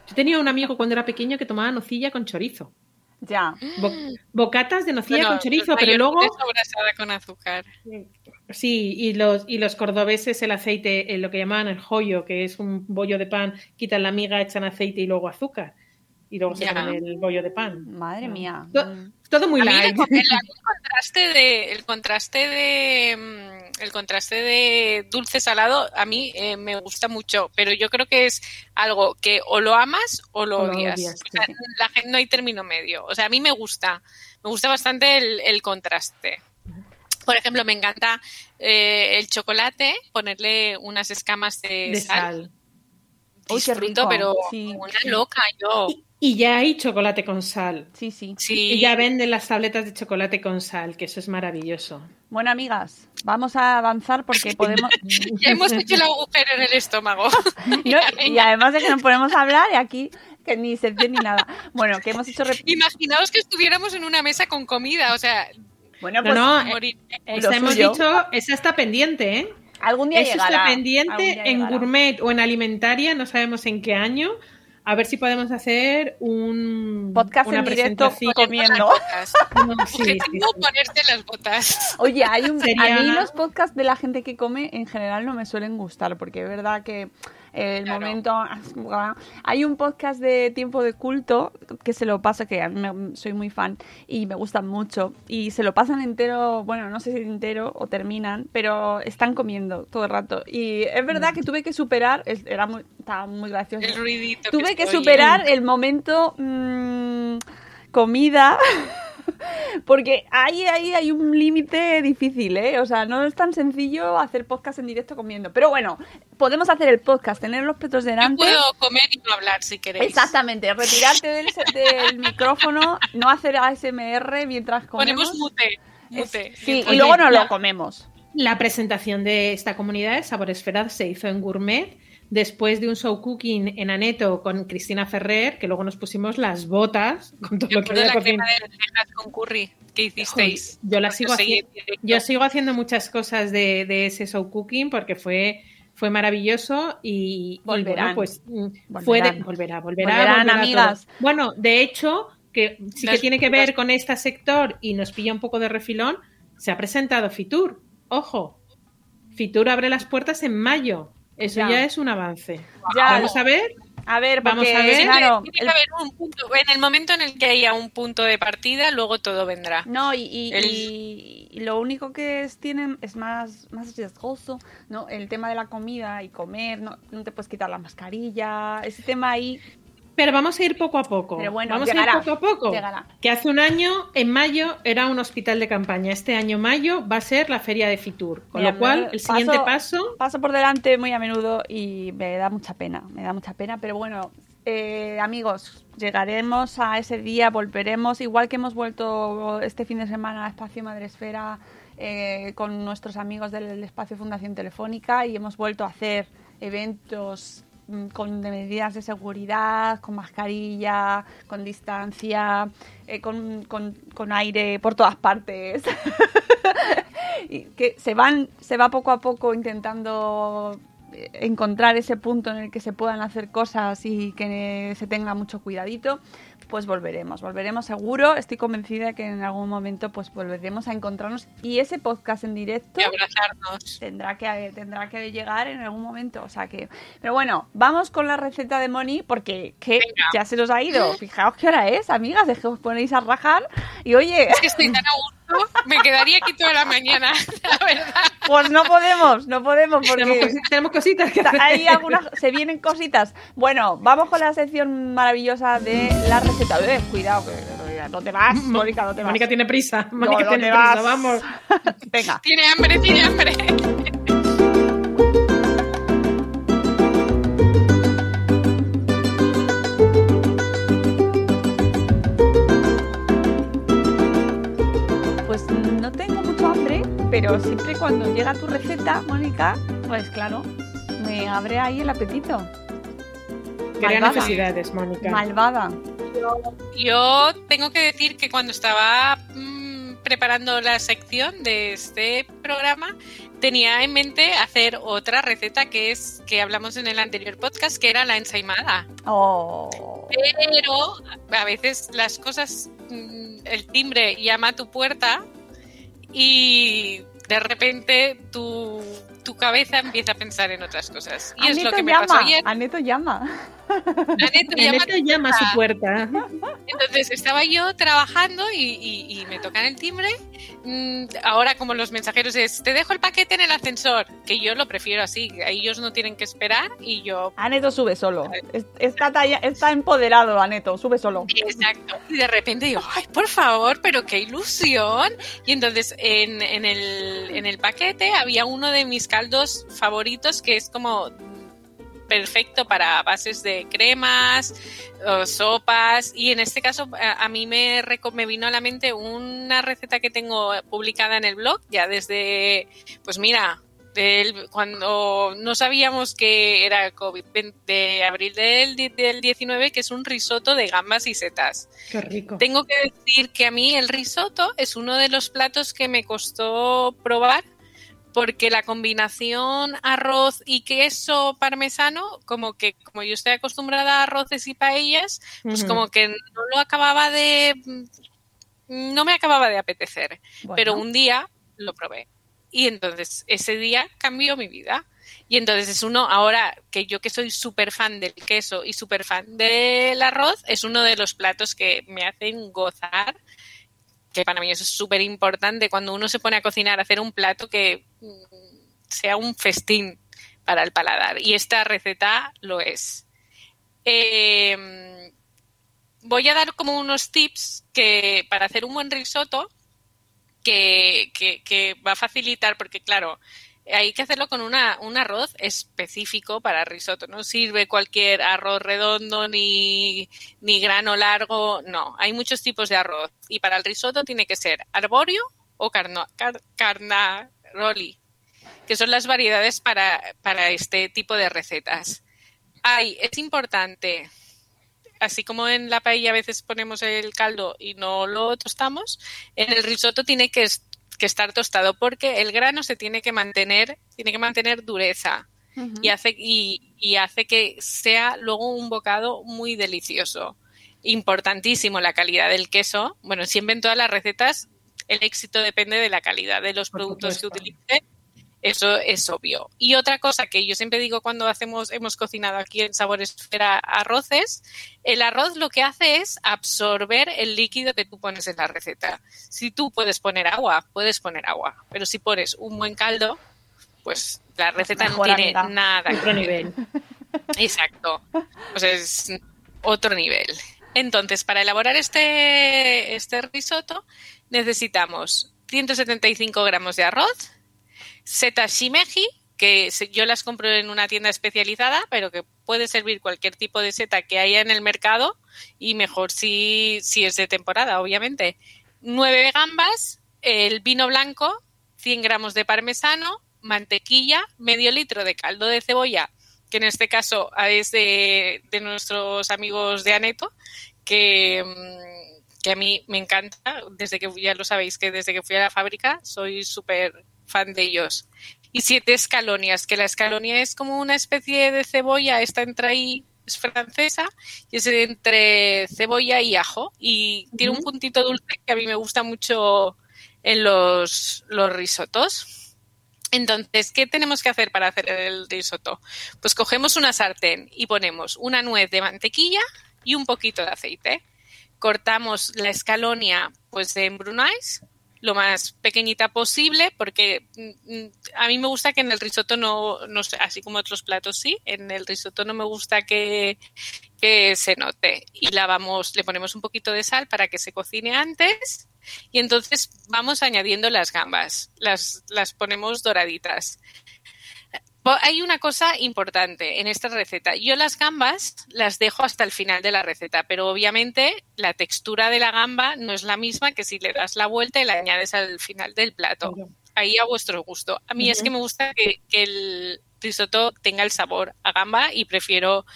Yo tenía un amigo cuando era pequeño que tomaba nocilla con chorizo. Ya. Bo- bocatas de nocilla Bueno, con chorizo, pero luego mayonesa abrasada con azúcar. sí, y los y los cordobeses el aceite, eh, lo que llamaban el joyo, que es un bollo de pan, quitan la miga, echan aceite y luego azúcar. Y luego se ponen el bollo de pan. Madre mía. To- Todo muy light. el- el contraste de el contraste de mm, el contraste de dulce salado a mí eh, me gusta mucho, pero yo creo que es algo que o lo amas o lo O lo odias. O sea, sí. la gente no hay término medio. O sea, a mí me gusta, me gusta bastante el, el contraste. Por ejemplo, me encanta eh, el chocolate, ponerle unas escamas de, de sal. sal. Uy, qué Disfruto, rico, pero sí. como una loca yo. Y ya hay chocolate con sal. Sí, sí. Sí. Y ya venden las tabletas de chocolate con sal, que eso es maravilloso. Bueno, amigas, vamos a avanzar porque podemos. Ya hemos hecho el agujero en el estómago. No, y además de que nos ponemos a hablar y aquí que ni sección ni nada. Bueno, que hemos hecho. rep- Imaginaos que estuviéramos en una mesa con comida, o sea, Bueno, No, pues no, eh, morir. lo esa hemos dicho, esa está pendiente, ¿eh? algún día Eso llegará. está pendiente día en llegará. gourmet o en alimentaria, no sabemos en qué año. A ver si podemos hacer un Podcast una en directo presentación. comiendo. No, sí, sí, Objetivo, sí. ponerte las botas. Oye, hay un, Sería- a mí los podcasts de la gente que come en general no me suelen gustar porque es verdad que El Claro. momento... Hay un podcast de tiempo de culto que se lo pasa, que a mí me- soy muy fan y me gustan mucho. Y se lo pasan entero, bueno, no sé si entero o terminan, pero están comiendo todo el rato. Y es verdad que tuve que superar, era muy, estaba muy gracioso. El ruidito. Tuve que superar el momento mm, comida. Porque ahí, ahí hay un límite difícil, ¿eh? O sea, no es tan sencillo hacer podcast en directo comiendo. Pero bueno, podemos hacer el podcast, tener los platos Yo delante. puedo comer y no hablar si queréis. Exactamente, retirarte del, del micrófono, no hacer ASMR mientras comemos. Ponemos mute. Es- mute. sí, y luego nos la- lo comemos. La presentación de esta comunidad de Sabor Esfera se hizo en Gourmet después de un show cooking en Aneto con Cristina Ferrer, que luego nos pusimos las botas con todo Yo lo que la crema de lentejas con curry que hicisteis. Yo la sigo haciendo. Yo sigo haciendo muchas cosas de, de ese show cooking porque fue fue maravilloso y, bueno, pues mm, fue de, volverá, volverá, Volverán, volverá amigas. todo. Bueno, de hecho, que sí que Las- tiene que ver las- con este sector y nos pilla un poco de refilón, se ha presentado Fitur. Ojo, Fitur abre las puertas en mayo. Eso Ya. ya, es un avance. Ya. Vamos a ver. A ver, Vamos a ver. Claro, tiene que haber un punto. En el momento en el que haya un punto de partida, luego todo vendrá. No, y, y- El- y- y lo único que es, tienen es más, más riesgoso, ¿no? El tema de la comida y comer, no, no te puedes quitar la mascarilla, ese tema ahí, Pero vamos a ir poco a poco. Pero bueno, vamos llegará, a ir poco a poco. llegará. Que hace un año, en mayo, era un hospital de campaña. Este año, mayo, va a ser la feria de Fitur. Con Mira, lo cual, el siguiente paso- paso. por delante muy a menudo y me da mucha pena, me da mucha pena, pero bueno, eh, amigos, llegaremos a ese día, volveremos, igual que hemos vuelto este fin de semana a Espacio Madresfera eh, con nuestros amigos del Espacio Fundación Telefónica y hemos vuelto a hacer eventos con medidas de seguridad, con mascarilla, con distancia, eh, con, con- con aire por todas partes. y que se van se va poco a poco intentando eh, encontrar ese punto en el que se puedan hacer cosas y que se tenga mucho cuidadito pues volveremos volveremos seguro. Estoy convencida que en algún momento pues volveremos a encontrarnos y ese podcast en directo abrazarnos. tendrá que tendrá que llegar en algún momento o sea que pero bueno vamos con la receta de Moni porque que ya se nos ha ido. Fijaos qué hora es amigas es que os ponéis a rajar y oye. Es que estoy tan Me quedaría aquí toda la mañana, la verdad. pues no podemos no podemos Tenemos, porque tenemos cositas que hacer. hay algunas se vienen cositas bueno vamos con la sección maravillosa de la receta Eh, cuidado que no te vas Mónica no te vas Mónica tiene prisa. Mónica no tiene te prisa, vas. vamos. venga Tiene hambre, tiene hambre. Pero siempre cuando llega tu receta, Mónica, pues claro, me abre ahí el apetito. Crea Malvada. necesidades, Mónica. Malvada. Yo tengo que decir que cuando estaba mm, preparando la sección de este programa, tenía en mente hacer otra receta que es que hablamos en el anterior podcast, que era la ensaimada. Oh. Pero a veces las cosas, mm, el timbre llama a tu puerta y de repente tu, tu cabeza empieza a pensar en otras cosas. Y es lo Aneto que me llama, pasó ayer. Aneto llama. Aneto llama a Aneto llama a su puerta. Entonces estaba yo trabajando y, y- y me tocan el timbre. Mm, Ahora como los mensajeros es, te dejo el paquete en el ascensor, que yo lo prefiero así, ellos no tienen que esperar y yo... Aneto sube solo. Es- Está, talla- está empoderado, Aneto, sube solo. Exacto. Y de repente digo, ay, por favor, pero qué ilusión. Y entonces en, en el, en el paquete había uno de mis caldos favoritos que es como perfecto para bases de cremas, o sopas y en este caso a, a mí me, me vino a la mente una receta que tengo publicada en el blog ya desde, pues mira, del- cuando no sabíamos que era COVID de abril del, del 19, que es un risotto de gambas y setas. Qué rico. Tengo que decir que a mí el risotto es uno de los platos que me costó probar porque la combinación arroz y queso parmesano, como que como yo estoy acostumbrada a arroces y paellas, pues como que no lo acababa de no me acababa de apetecer, Bueno. pero un día lo probé y entonces ese día cambió mi vida. Y entonces es uno, ahora que yo que soy súper fan del queso y súper fan del arroz, es uno de los platos que me hacen gozar, que para mí eso es súper importante cuando uno se pone a cocinar, hacer un plato que mm, sea un festín para el paladar. Y esta receta lo es. Eh, voy a dar como unos tips que para hacer un buen risotto que, va a facilitar, porque claro, hay que hacerlo con una, un arroz específico para risotto. No sirve cualquier arroz redondo ni, ni grano largo. No, hay muchos tipos de arroz. Y para el risotto tiene que ser arborio o carnaroli, que son las variedades para, para este tipo de recetas. Hay, es importante así como en la paella a veces ponemos el caldo y no lo tostamos, en el risotto tiene que, estar tostado porque el grano se tiene que mantener, tiene que mantener dureza y, hace, y, hace que sea luego un bocado muy delicioso. Importantísimo la calidad del queso. Bueno, siempre en todas las recetas el éxito depende de la calidad de los productos que utilice eso es obvio. Y otra cosa que yo siempre digo cuando hacemos, hemos cocinado aquí en Sabor Esfera arroces, el arroz lo que hace es absorber el líquido que tú pones en la receta. Si tú puedes poner agua, puedes poner agua. Pero si pones un buen caldo, pues la receta no tiene nada. Otro nivel. Exacto. Pues es otro nivel. Entonces, para elaborar este, este risotto necesitamos 175 gramos de arroz, setas shimeji, que yo las compro en una tienda especializada, pero que puede servir cualquier tipo de seta que haya en el mercado y mejor si, si es de temporada, obviamente. Nueve gambas, el vino blanco, 100 gramos de parmesano, mantequilla, medio litro de caldo de cebolla, que en este caso es de, de nuestros amigos de Aneto, que, mm, que a mí me encanta, desde que ya lo sabéis que desde que fui a la fábrica soy súper fan de ellos. Y siete escalonias, que la escalonia es como una especie de cebolla, esta entra ahí, es francesa, y es entre cebolla y ajo. Y tiene un puntito dulce que a mí me gusta mucho en los, los risotos. Entonces, ¿qué tenemos que hacer para hacer el risotto? Pues cogemos una sartén y ponemos una nuez de mantequilla y un poquito de aceite. Cortamos la escalonia pues en brunais lo más pequeñita posible porque mm, mm, a mí me gusta que en el risotto no, no así como otros platos sí, en el risotto no me gusta que, que se note y la vamos, le ponemos un poquito de sal para que se cocine antes y entonces vamos añadiendo las gambas, las, las ponemos doraditas. Hay una cosa importante en esta receta. Yo las gambas las dejo hasta el final de la receta, pero obviamente la textura de la gamba no es la misma que si le das la vuelta y la añades al final del plato. Ahí a vuestro gusto. A mí es que me gusta que, el risotto tenga el sabor a gamba y prefiero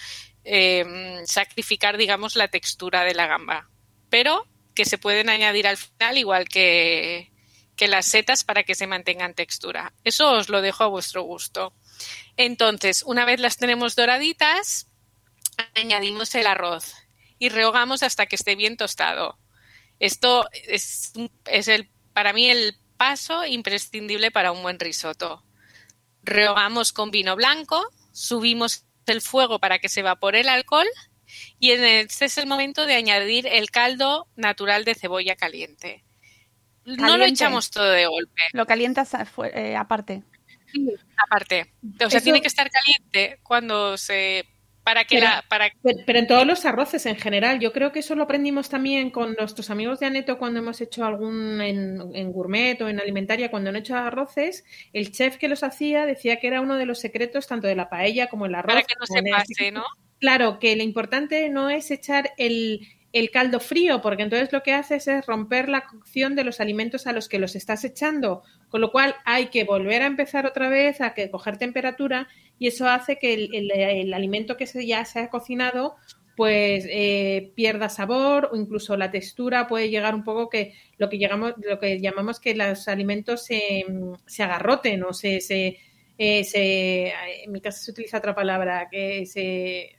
eh, sacrificar, digamos, la textura de la gamba. Pero que se pueden añadir al final igual que, que las setas para que se mantengan textura. Eso os lo dejo a vuestro gusto. Entonces, una vez las tenemos doraditas, añadimos el arroz y rehogamos hasta que esté bien tostado. Esto es, el, para mí el paso imprescindible para un buen risotto. Rehogamos con vino blanco, subimos el fuego para que se evapore el alcohol y este es el momento de añadir el caldo natural de cebolla caliente. No lo echamos todo de golpe. Lo calientas eh, aparte aparte. O sea, tiene que estar caliente cuando se para que pero, la para pero en todos los arroces en general yo creo que eso lo aprendimos también con nuestros amigos de Aneto cuando hemos hecho algún en, gourmet o en alimentaria cuando han hecho arroces el chef que los hacía decía que era uno de los secretos tanto de la paella como el arroz para que no se pase no claro que lo importante no es echar el el caldo frío, porque entonces lo que haces es romper la cocción de los alimentos a los que los estás echando, con lo cual hay que volver a empezar otra vez a que coger temperatura y eso hace que el, alimento que ya se ha cocinado pues eh, pierda sabor o incluso la textura puede llegar un poco que lo que llegamos lo que llamamos que los alimentos se, se agarroten o se, se, eh, se en mi caso se utiliza otra palabra que se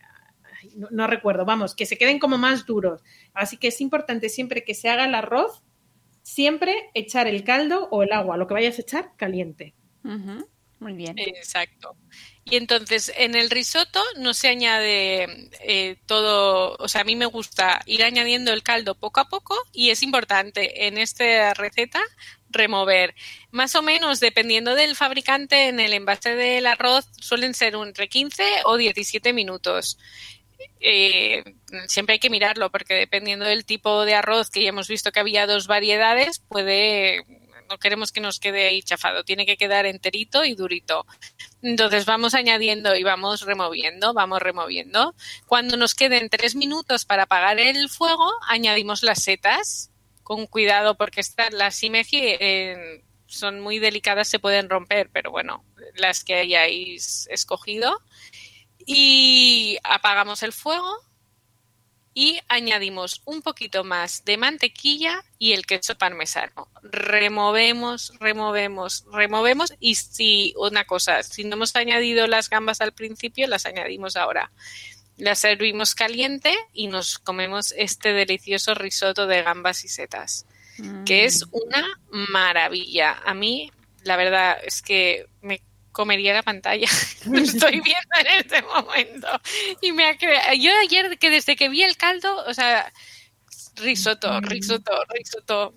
no, recuerdo, vamos, que se queden como más duros. Así que es importante siempre que se haga el arroz, siempre echar el caldo o el agua, lo que vayas a echar, caliente. Muy bien. Exacto. Y entonces en el risotto no se añade eh, todo, o sea, a mí me gusta ir añadiendo el caldo poco a poco y es importante en esta receta remover. Más o menos, dependiendo del fabricante, en el envase del arroz suelen ser entre 15 o 17 minutos. Eh, siempre hay que mirarlo porque dependiendo del tipo de arroz que ya hemos visto que había dos variedades, puede no queremos que nos quede ahí chafado, tiene que quedar enterito y durito. Entonces vamos añadiendo y vamos removiendo, vamos removiendo. Cuando nos queden tres minutos para apagar el fuego, añadimos las setas con cuidado porque estas, las simeji eh, son muy delicadas, se pueden romper, pero bueno, las que hayáis escogido. Y apagamos el fuego y añadimos un poquito más de mantequilla y el queso parmesano. Removemos, removemos, removemos y si una cosa, si no hemos añadido las gambas al principio, las añadimos ahora. Las servimos caliente y nos comemos este delicioso risotto de gambas y setas, que es una maravilla. A mí, la verdad es que comería la pantalla. Lo estoy viendo en este momento. Y me ha cre- Yo ayer, que desde que vi el caldo, o sea, risotto, risotto, risotto,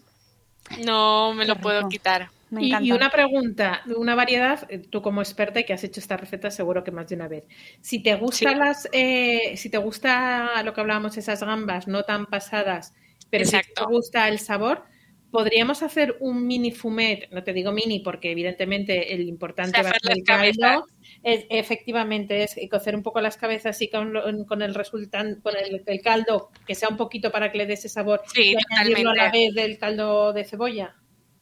no me lo puedo quitar. Me Y, encanta. y una pregunta, una variedad, eh, tú como experta y que has hecho esta receta seguro que más de una vez. Si te gustan Sí. las, eh, si te gusta lo que hablábamos, esas gambas no tan pasadas, pero si te gusta el sabor, podríamos hacer un mini fumet, no te digo mini porque evidentemente el importante O sea, va a ser caldo. Es- efectivamente es cocer un poco las cabezas y con, con el resultante, con el, el caldo que sea un poquito para que le dé ese sabor Sí, y añadirlo a la vez del caldo de cebolla.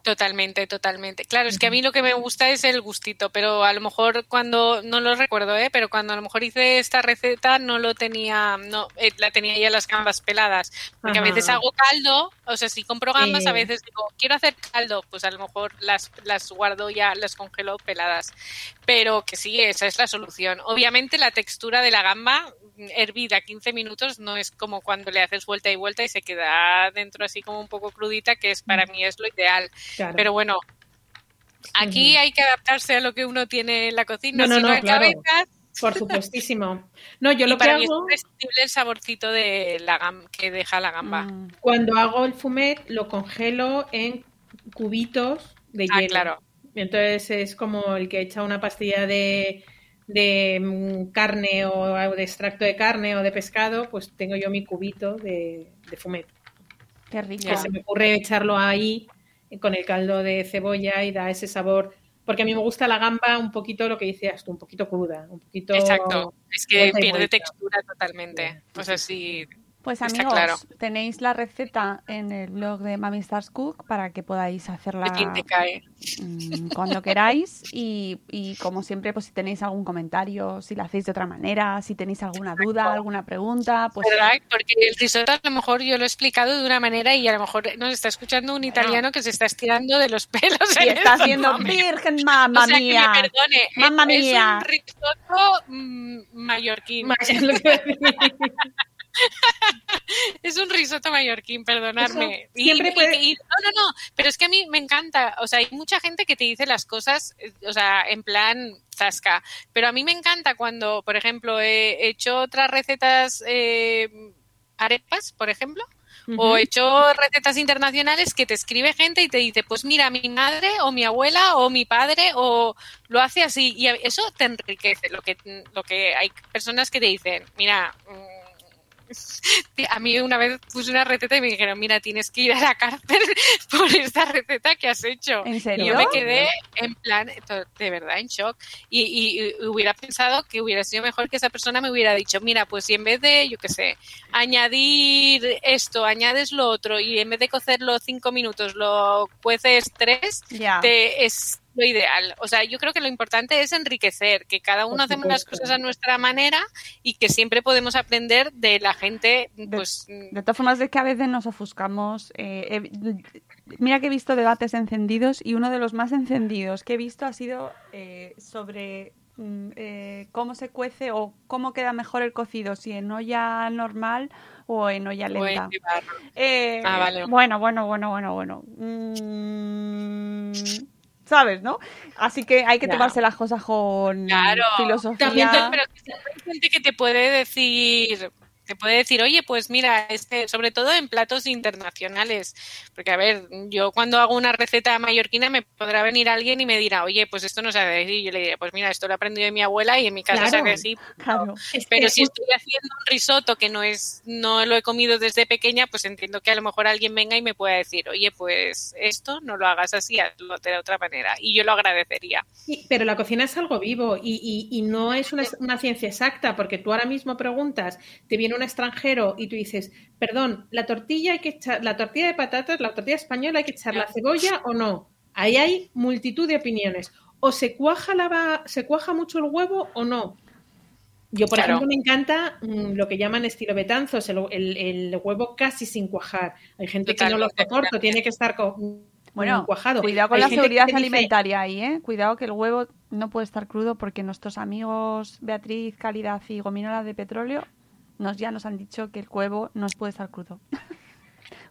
Totalmente, totalmente. Claro, es que a mí lo que me gusta es el gustito, pero a lo mejor cuando, no lo recuerdo, ¿eh? pero cuando a lo mejor hice esta receta no lo tenía, no, eh, la tenía ya las gambas peladas. Porque a veces hago caldo, o sea, si compro gambas, Sí. a veces digo, quiero hacer caldo, pues a lo mejor las, las guardo ya, las congelo peladas. Pero que sí, esa es la solución. Obviamente la textura de la gamba mm, hervida 15 minutos no es como cuando le haces vuelta y vuelta y se queda dentro así como un poco crudita, que es para mí es lo ideal. Claro. Pero bueno, aquí hay que adaptarse a lo que uno tiene en la cocina. No, no, si no, no, hay claro. cabezas, Por supuestísimo. No, yo y lo que para mí es hago imprescindible el saborcito de la gam que deja la gamba. Mm, cuando hago el fumet lo congelo en cubitos de Ah, hielo. claro. Entonces es como el que echa una pastilla de, de mm, carne o de extracto de carne o de pescado, pues tengo yo mi cubito de, de fumet. qué rico. Que se me ocurre echarlo ahí con el caldo de cebolla y da ese sabor. Porque a mí me gusta la gamba un poquito lo que decías tú, un poquito cruda, un poquito. Exacto. Es que pierde textura totalmente. O sea, sí. Pues amigos, claro. tenéis la receta en el blog de Mami Stars Cook para que podáis hacerla cae. mm, cuando queráis y, y como siempre, pues si tenéis algún comentario, si la hacéis de otra manera, si tenéis alguna duda, alguna pregunta, pues ¿Verdad? Porque el risotto a lo mejor yo lo he explicado de una manera y a lo mejor nos está escuchando un italiano que se está estirando de los pelos. y está estos haciendo virgen, o sea, mía. que me perdone. Mamma es, mía. Es un risotto mm, mallorquín. Es un risotto mallorquín, perdonadme. Eso Y- siempre y- puede- y- no, no, no, pero es que a mí me encanta. O sea, hay mucha gente que te dice las cosas, eh, o sea, en plan zasca. Pero a mí me encanta cuando, por ejemplo, he hecho otras recetas, eh, arepas, por ejemplo. O he hecho recetas internacionales que te escribe gente y te dice, pues mira, mi madre o mi abuela o mi padre o lo hace así. Y eso te enriquece. Lo que, lo que hay personas que te dicen, mira, mm, a mí una vez puse una receta y me dijeron, mira, tienes que ir a la cárcel por esta receta que has hecho. ¿En Y serio? yo me quedé en plan, de verdad, en shock. Y, y- y hubiera pensado que hubiera sido mejor que esa persona me hubiera dicho, mira, pues si en vez de, yo qué sé, añadir esto, añades lo otro, y en vez de cocerlo cinco minutos, lo cueces tres, Ya. te- es lo ideal. O sea, yo creo que lo importante es enriquecer, que cada uno hacemos las cosas a nuestra manera y que siempre podemos aprender de la gente, pues De todas formas, es que a veces nos ofuscamos. eh, he- mira que he visto debates encendidos y uno de los más encendidos que he visto ha sido eh, sobre mm, eh, cómo se cuece o cómo queda mejor el cocido, si en olla normal o en olla lenta. Eh, Ah, vale. Bueno, bueno, bueno, bueno, bueno. Mm, ¿Sabes, no? Así que hay que Claro. tomarse las cosas con Claro. filosofía. También, pero que siempre hay gente que te puede decir, te puede decir, oye, pues mira, este, sobre todo en platos internacionales, porque a ver, yo cuando hago una receta mallorquina me podrá venir alguien y me dirá, oye, pues esto no se hace así, y yo le diré, pues mira, esto lo he aprendido de mi abuela y en mi casa se Claro. hace así, Claro. Pero si estoy haciendo un risotto que no es, no lo he comido desde pequeña, pues entiendo que a lo mejor alguien venga y me pueda decir, oye, pues esto no lo hagas así, hazlo de otra manera, y yo lo agradecería. Sí, pero la cocina es algo vivo y, y- y no es una, una ciencia exacta, porque tú ahora mismo preguntas, te viene un extranjero y tú dices, perdón, la tortilla hay que echar, la tortilla de patatas, la tortilla española hay que echar la cebolla o no. Ahí hay multitud de opiniones. O se cuaja la va- se cuaja mucho el huevo o no. Yo, por Claro. ejemplo, me encanta mm, lo que llaman estilo betanzos, el, el- el huevo casi sin cuajar. Hay gente que no lo soporta, tiene que estar co- Bueno, cuajado. cuidado con Hay la seguridad dice, alimentaria ahí, ¿eh? Cuidado que el huevo no puede estar crudo porque nuestros amigos Beatriz, Calidad y Gominola de Petróleo nos ya nos han dicho que el huevo no puede estar crudo.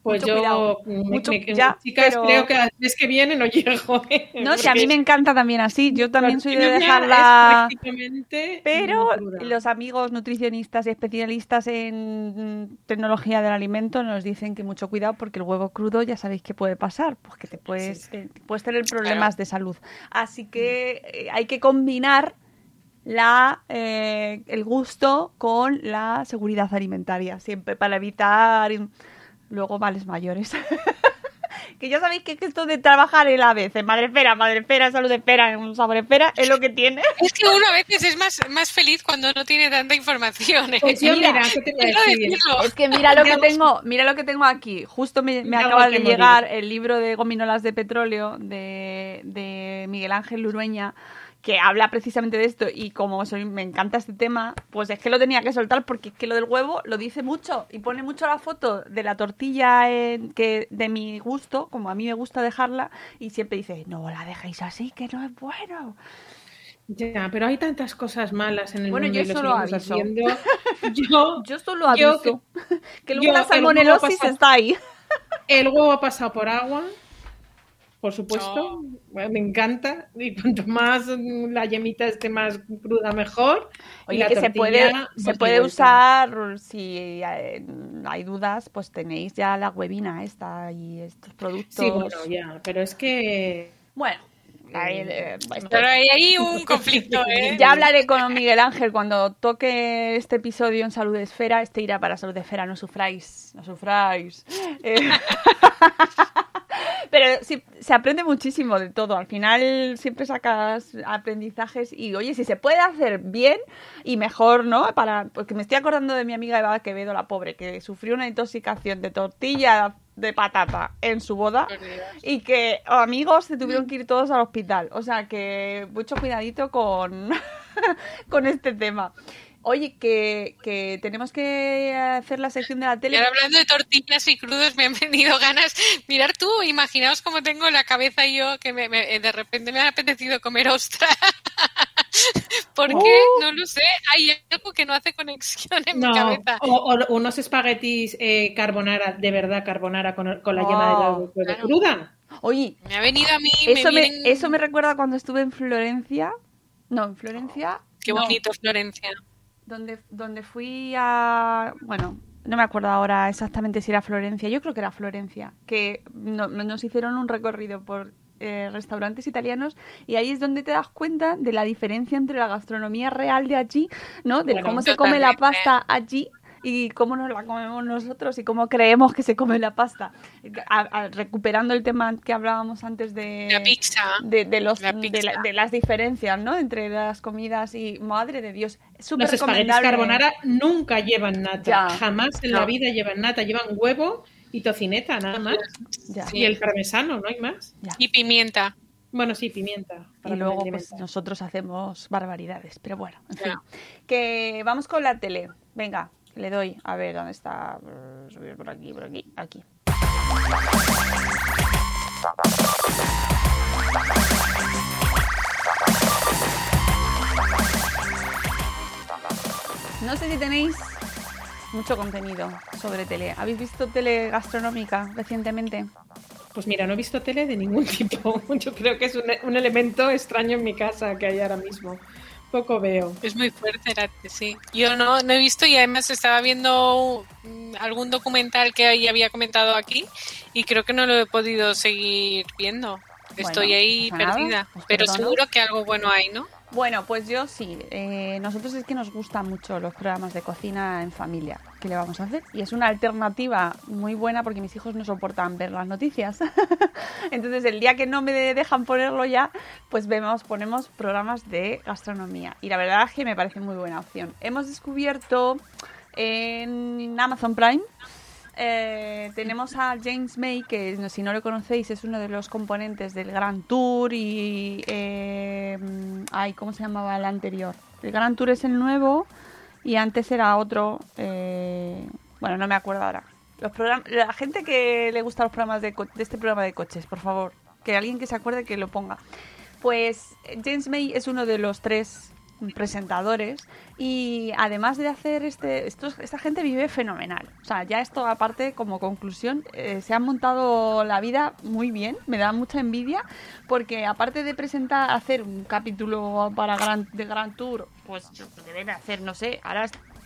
Pues Mucho yo, Mucho- me- ya, chicas, pero- creo que al mes que viene no llego. ¿eh? No, si a mí me encanta también así. Yo también soy de dejarla... prácticamente Pero los amigos nutricionistas y especialistas en tecnología del alimento nos dicen que mucho cuidado porque el huevo crudo ya sabéis que puede pasar, pues que te puedes, puedes tener problemas de salud. Así que eh, hay que combinar la, eh, el gusto con la seguridad alimentaria, siempre para evitar luego males mayores. que ya sabéis que, esto de trabajar en la vez, en madre esfera, madre esfera, salud un sabor esfera, es lo que tiene. Es que uno a veces es más, más feliz cuando no tiene tanta información. ¿eh? Pues yo, Mira, mira, ¿qué te voy a Quiero decir? decirlo. Es que mira lo que tengo, mira lo que tengo aquí. Justo me, me acaba de morir. llegar el libro de Gominolas de Petróleo de, de Miguel Ángel Lurueña que habla precisamente de esto y como soy, me encanta este tema, pues es que lo tenía que soltar porque es que lo del huevo lo dice mucho y pone mucho la foto de la tortilla en- que de mi gusto, como a mí me gusta dejarla y siempre dice, no la dejéis así, que no es bueno. Ya, pero hay tantas cosas malas en el Bueno, mundo yo y lo solo aviso. haciendo. Yo, Yo solo Yo que, luego yo la el está ahí. el huevo ha pasado por agua, por supuesto. Bueno, me encanta. Y cuanto más la yemita esté más cruda, mejor. Y Oye, la que se puede, se de puede usar, si eh, hay dudas, pues tenéis ya la huevina esta y estos productos. Sí, bueno, ya, pero es que. Bueno, ahí, eh, esto- Pero hay ahí un conflicto, ¿eh? ya hablaré con Miguel Ángel cuando toque este episodio en Salud Esfera. Este irá para Salud Esfera, no sufráis, no sufráis. Eh, Pero sí, se aprende muchísimo de todo. Al final siempre sacas aprendizajes y, oye, si se puede hacer bien y mejor, ¿no? Para, porque me estoy acordando de mi amiga Eva Quevedo, la pobre, que sufrió una intoxicación de tortilla de patata en su boda y que amigos se tuvieron que ir todos al hospital. O sea que mucho cuidadito con, con este tema. Oye, que, que tenemos que hacer la sección de la Y tele. ahora hablando de tortillas y crudos, me han venido ganas. Mirar tú, imaginaos cómo tengo la cabeza yo, que me- me- de repente me ha apetecido comer ostra. ¿Por qué? Oh. No lo sé. Hay algo que no hace conexión en No, mi cabeza. o, o unos espaguetis eh, carbonara, de verdad carbonara, con, con la yema de la Oh, huevo claro. cruda. Oye, Me ha venido a mí. eso me, vienen- eso me recuerda cuando estuve en Florencia. No, en Florencia. Qué no, bonito, Florencia. Donde, donde fui a. Bueno, no me acuerdo ahora exactamente si era Florencia. Yo creo que era Florencia. Que no- nos hicieron un recorrido por eh, restaurantes italianos y ahí es donde te das cuenta de la diferencia entre la gastronomía real de allí, ¿no? De Bueno, cómo se come la pasta allí y cómo nos la comemos nosotros y cómo creemos que se come la pasta. A- a- recuperando el tema que hablábamos antes de La pizza. de, de los, La de, pizza. la- de las diferencias, ¿no? Entre las comidas y madre de Dios, súper Los espaguetis carbonara nunca llevan nata. Ya. Jamás en No. la vida llevan nata. Llevan huevo y tocineta, nada más. Ya. Y el parmesano, no hay más. Ya. Y pimienta. Bueno, sí, pimienta. para Y luego pues, nosotros hacemos barbaridades, pero bueno, en fin. Ya. Que vamos con la tele. Venga, le doy. A ver, ¿dónde está? Subir por aquí, por aquí, aquí. No sé si tenéis mucho contenido sobre tele. ¿Habéis visto tele gastronómica recientemente? Pues mira, no he visto tele de ningún tipo. Yo creo que es un, un elemento extraño en mi casa que hay ahora mismo. Poco veo. Es muy fuerte, sí. Yo no, no he visto y además estaba viendo mm, algún documental que ya había comentado aquí y creo que no lo he podido seguir viendo. Estoy Bueno, ahí nada, perdida. os Pero seguro que algo bueno hay, ¿no? Bueno, pues yo sí. Eh, nosotros es que nos gustan mucho los programas de cocina en familia. ¿Qué le vamos a hacer? Y es una alternativa muy buena porque mis hijos no soportan ver las noticias. Entonces, el día que no me dejan ponerlo ya, pues vemos, ponemos programas de gastronomía. Y la verdad es que me parece muy buena opción. Hemos descubierto en Amazon Prime eh, tenemos a James May, que si no lo conocéis es uno de los componentes del Grand Tour y... eh, ay, ¿cómo se llamaba el anterior? El Grand Tour es el nuevo y antes era otro... eh, bueno, no me acuerdo ahora. Los la gente que le gusta los programas de, de este programa de coches, por favor, que alguien que se acuerde que lo ponga. Pues eh, James May es uno de los tres presentadores. Y además de hacer este estos- esta gente vive fenomenal. O sea ya esto aparte como conclusión eh, se han montado la vida muy bien. Me da mucha envidia porque aparte de presentar hacer un capítulo para gran, de Grand Tour pues deben hacer no sé ahora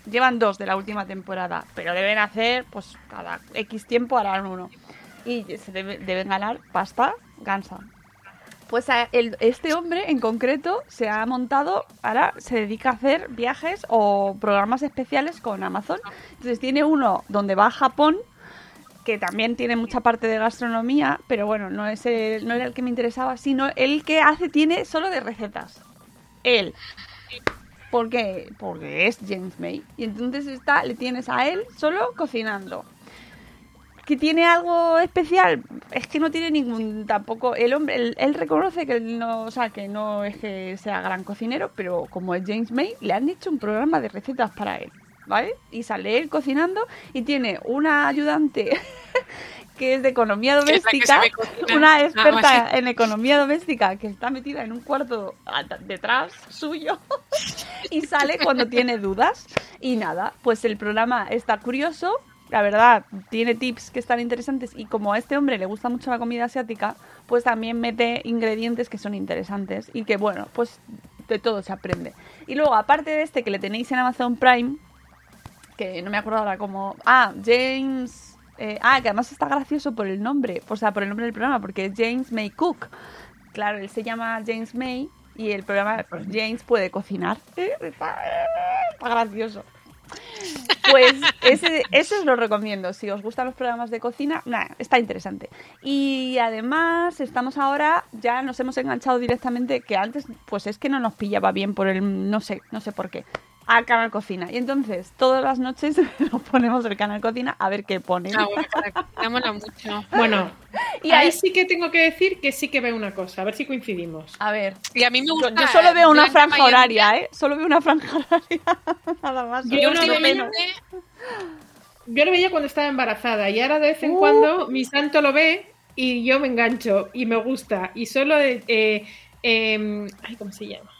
llevan dos de la última temporada pero deben hacer pues cada x tiempo harán uno. Y se debe- deben ganar pasta gansa pues a- el- este hombre en concreto se ha montado, ahora se dedica a hacer viajes o programas especiales con Amazon. Entonces tiene uno donde va a Japón, que también tiene mucha parte de gastronomía, pero bueno, no, es el- no era el que me interesaba, sino el que hace, tiene solo de recetas. Él. ¿Por qué? Porque es James May. Y entonces está, le tienes a él solo cocinando que tiene algo especial es que no tiene ningún tampoco el hombre él, él reconoce que él no o sea que no es que sea gran cocinero pero como es James May le han hecho un programa de recetas para él vale y sale él cocinando y tiene una ayudante que es de economía doméstica una experta en economía doméstica que está metida en un cuarto detrás suyo y sale cuando tiene dudas. Y nada, pues el programa está curioso, la verdad, tiene tips que están interesantes y como a este hombre le gusta mucho la comida asiática, pues también mete ingredientes que son interesantes y que bueno, pues de todo se aprende. Y luego, aparte de este que le tenéis en Amazon Prime, que no me acuerdo ahora cómo... Ah, James... eh, ah, que además está gracioso por el nombre, o sea, por el nombre del programa, porque es James May Cook. Claro, él se llama James May y el programa pues, James puede cocinar. Está gracioso. Pues ese, ese os lo recomiendo. Si os gustan los programas de cocina, está interesante. Y además estamos ahora, ya nos hemos enganchado directamente, que antes pues es que no nos pillaba bien por el, no sé, no sé por qué, al canal cocina. Y entonces todas las noches nos ponemos el canal cocina a ver qué pone. Ah, bueno, mucho. Bueno, Y ahí ahí- sí que tengo que decir que sí que veo una cosa, a ver si coincidimos. A ver. Y a mí me gusta. yo solo veo una franja Mayoría. horaria, ¿eh? Solo veo una franja horaria. Nada más. Yo no veo- Yo lo veía cuando estaba embarazada y ahora de vez en Uh. cuando mi santo lo ve y yo me engancho y me gusta. Y solo, eh, eh, em, ay, ¿cómo se llama?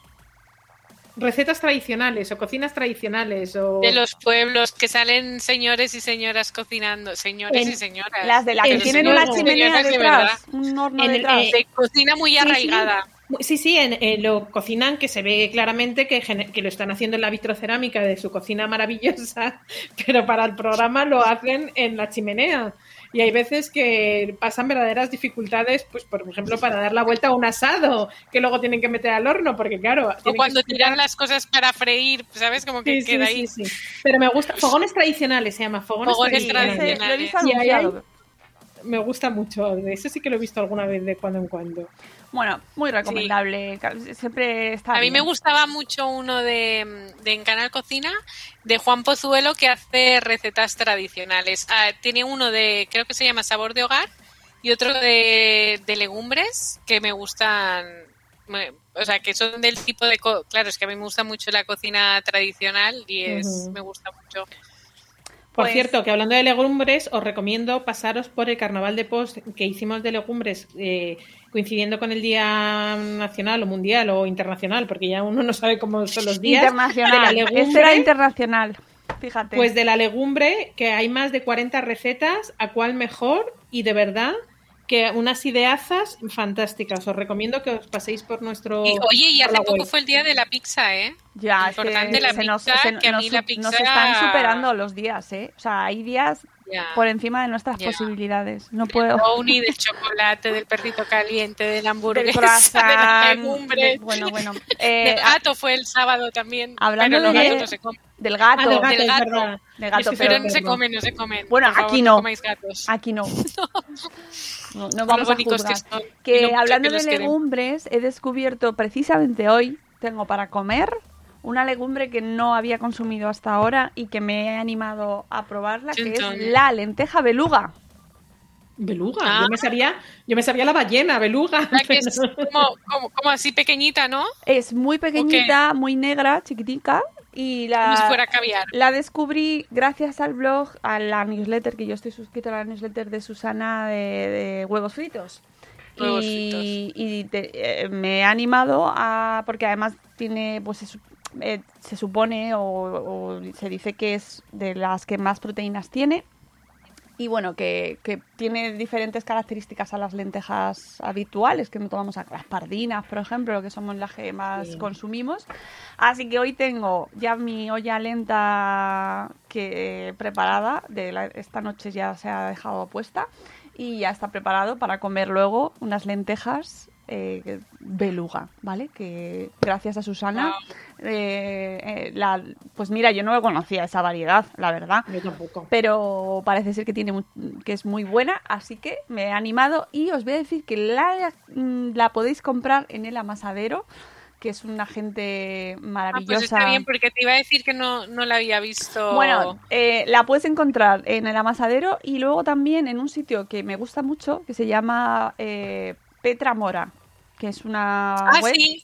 Recetas tradicionales o cocinas tradicionales o... de los pueblos que salen señores y señoras cocinando, señores En- y señoras. Las de las que En tienen una chimenea de detrás, un horno En detrás. eh, de cocina muy Sí, sí. arraigada. Sí, sí, en, en lo cocinan que se ve claramente que, que lo están haciendo en la vitrocerámica de su cocina maravillosa, pero para el programa lo hacen en la chimenea. Y hay veces que pasan verdaderas dificultades, pues por ejemplo, para dar la vuelta a un asado, que luego tienen que meter al horno, porque claro... O cuando tiran las cosas para freír, ¿sabes? Como que Sí, sí, queda sí, ahí. sí. Pero me gusta, fogones tradicionales se llama, fogones, Fogones tradicionales. Y ahí hay-. Me gusta mucho, de eso sí que lo he visto alguna vez de cuando en cuando. Bueno, muy recomendable. Siempre está A mí me bien. gustaba mucho uno de, de en Canal Cocina de Juan Pozuelo que hace recetas tradicionales. Ah, tiene uno de, creo que se llama Sabor de Hogar y otro de, de legumbres que me gustan. me- o sea, que son del tipo de. co- Claro, es que a mí me gusta mucho la cocina tradicional y es me gusta mucho. Por Pues- cierto, que hablando de legumbres, os recomiendo pasaros por el carnaval de post que hicimos de legumbres eh, coincidiendo con el Día Nacional o Mundial o Internacional, porque ya uno no sabe cómo son los días. Internacional. De la Este era internacional. Fíjate. pues de la legumbre, que hay más de 40 recetas, a cuál mejor y de verdad que unas ideazas fantásticas. Os recomiendo que os paséis por nuestro. Y, oye, y hace poco web. fue el día de la pizza, ¿eh? ya, que importante la se nos, pizza, se- que a nos mí la su- pizza- nos están superando los días, ¿eh? O sea, hay días Por encima de nuestras posibilidades. No Del puedo. brownie, del chocolate, del perrito caliente, del Del hamburguesa, de la croissant, legumbre. de- bueno, bueno. Eh, del gato fue el sábado también. Hablando pero los de- gatos no se comen. del gato. Ah, del gato, Del gato. Del gato, Pero pero- no se comen, no se comen. Bueno, favor, aquí no. gatos. Aquí no. No, no vamos a juzgar. que son. Que hablando que de queremos. legumbres, he descubierto precisamente hoy, tengo para comer una legumbre que no había consumido hasta ahora y que me he animado a probarla, que es la lenteja beluga. Beluga. Ah. Yo me sabía, yo me sabía la ballena, beluga. La que es como, como, como así pequeñita, ¿no? Es muy pequeñita, muy negra, chiquitica y Como si la, fuera caviar. la descubrí gracias al blog, a la newsletter, que yo estoy suscrita a la newsletter de Susana de, de Huevos Fritos. Huevos y y te- eh, me he animado a. Porque además tiene. Pues eh, se supone o, o se dice que es de las que más proteínas tiene. Y bueno, que, que tiene diferentes características a las lentejas habituales que no tomamos acá. Las pardinas, por ejemplo, que somos las que más consumimos. Así que hoy tengo ya mi olla lenta que preparada. De la- esta noche ya se ha dejado puesta y ya está preparado para comer luego unas lentejas eh, beluga, ¿vale? Que gracias a Susana, eh, eh, la, pues mira, yo no conocía esa variedad, la verdad Yo tampoco. pero parece ser que tiene que es muy buena, así que me he animado y os voy a decir que la, mm, la podéis comprar en el amasadero, que es una gente Ah, maravillosa. pues está bien, porque te iba a decir que no, no la había visto. Bueno, eh, la puedes encontrar en el amasadero y luego también en un sitio que me gusta mucho, que se llama eh, Petra Mora, que es una ah, web, sí.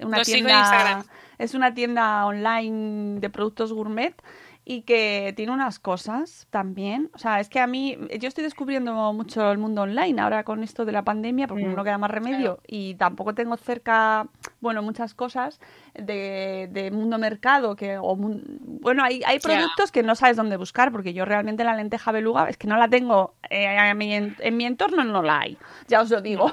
una lo sigo en tienda, Instagram. es una tienda online de productos gourmet y que tiene unas cosas también. O sea, es que a mí, yo estoy descubriendo mucho el mundo online ahora con esto de la pandemia, porque Mm, no queda más remedio y tampoco tengo cerca, bueno, muchas cosas de, de mundo mercado, que, o bueno, hay, hay productos que no sabes dónde buscar, porque yo realmente la lenteja beluga es que no la tengo, eh, a en, en mi entorno no la hay, ya os lo digo.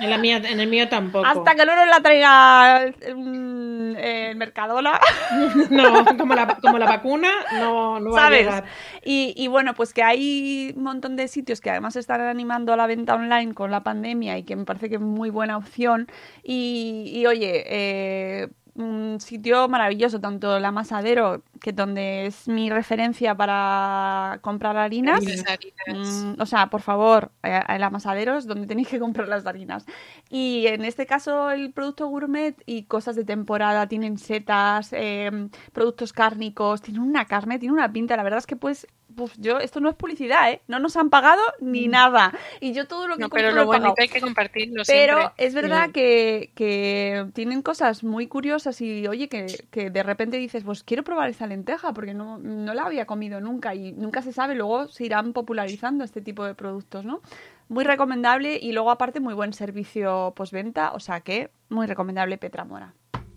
En, la mía, en el mío tampoco. Hasta que no nos la traiga el, mm, el Mercadona, No, como la, como la vacuna, no, no va a ¿sabes? llegar. Y, y bueno, pues que hay un montón de sitios que además están animando a la venta online con la pandemia y que me parece que es muy buena opción. Y, y, oye, eh, un sitio maravilloso, tanto el amasadero, que donde es mi referencia para comprar harinas. Harinas. Mm, o sea, por favor, eh, el amasadero es donde tenéis que comprar las harinas. Y en este caso, el producto gourmet y cosas de temporada, tienen setas, eh, productos cárnicos, tienen una carne, tiene una pinta. La verdad es que, pues, pues yo, esto no es publicidad, ¿eh? No nos han pagado ni nada. Y yo todo lo que No, compro pero lo hay que compartirlo Pero siempre. es verdad que, que tienen cosas muy curiosas y oye, que, que de repente dices, pues quiero probar esta lenteja porque no, no la había comido nunca y nunca se sabe, luego se irán popularizando este tipo de productos, ¿no? Muy recomendable y luego aparte muy buen servicio postventa, o sea que muy recomendable Petra Mora.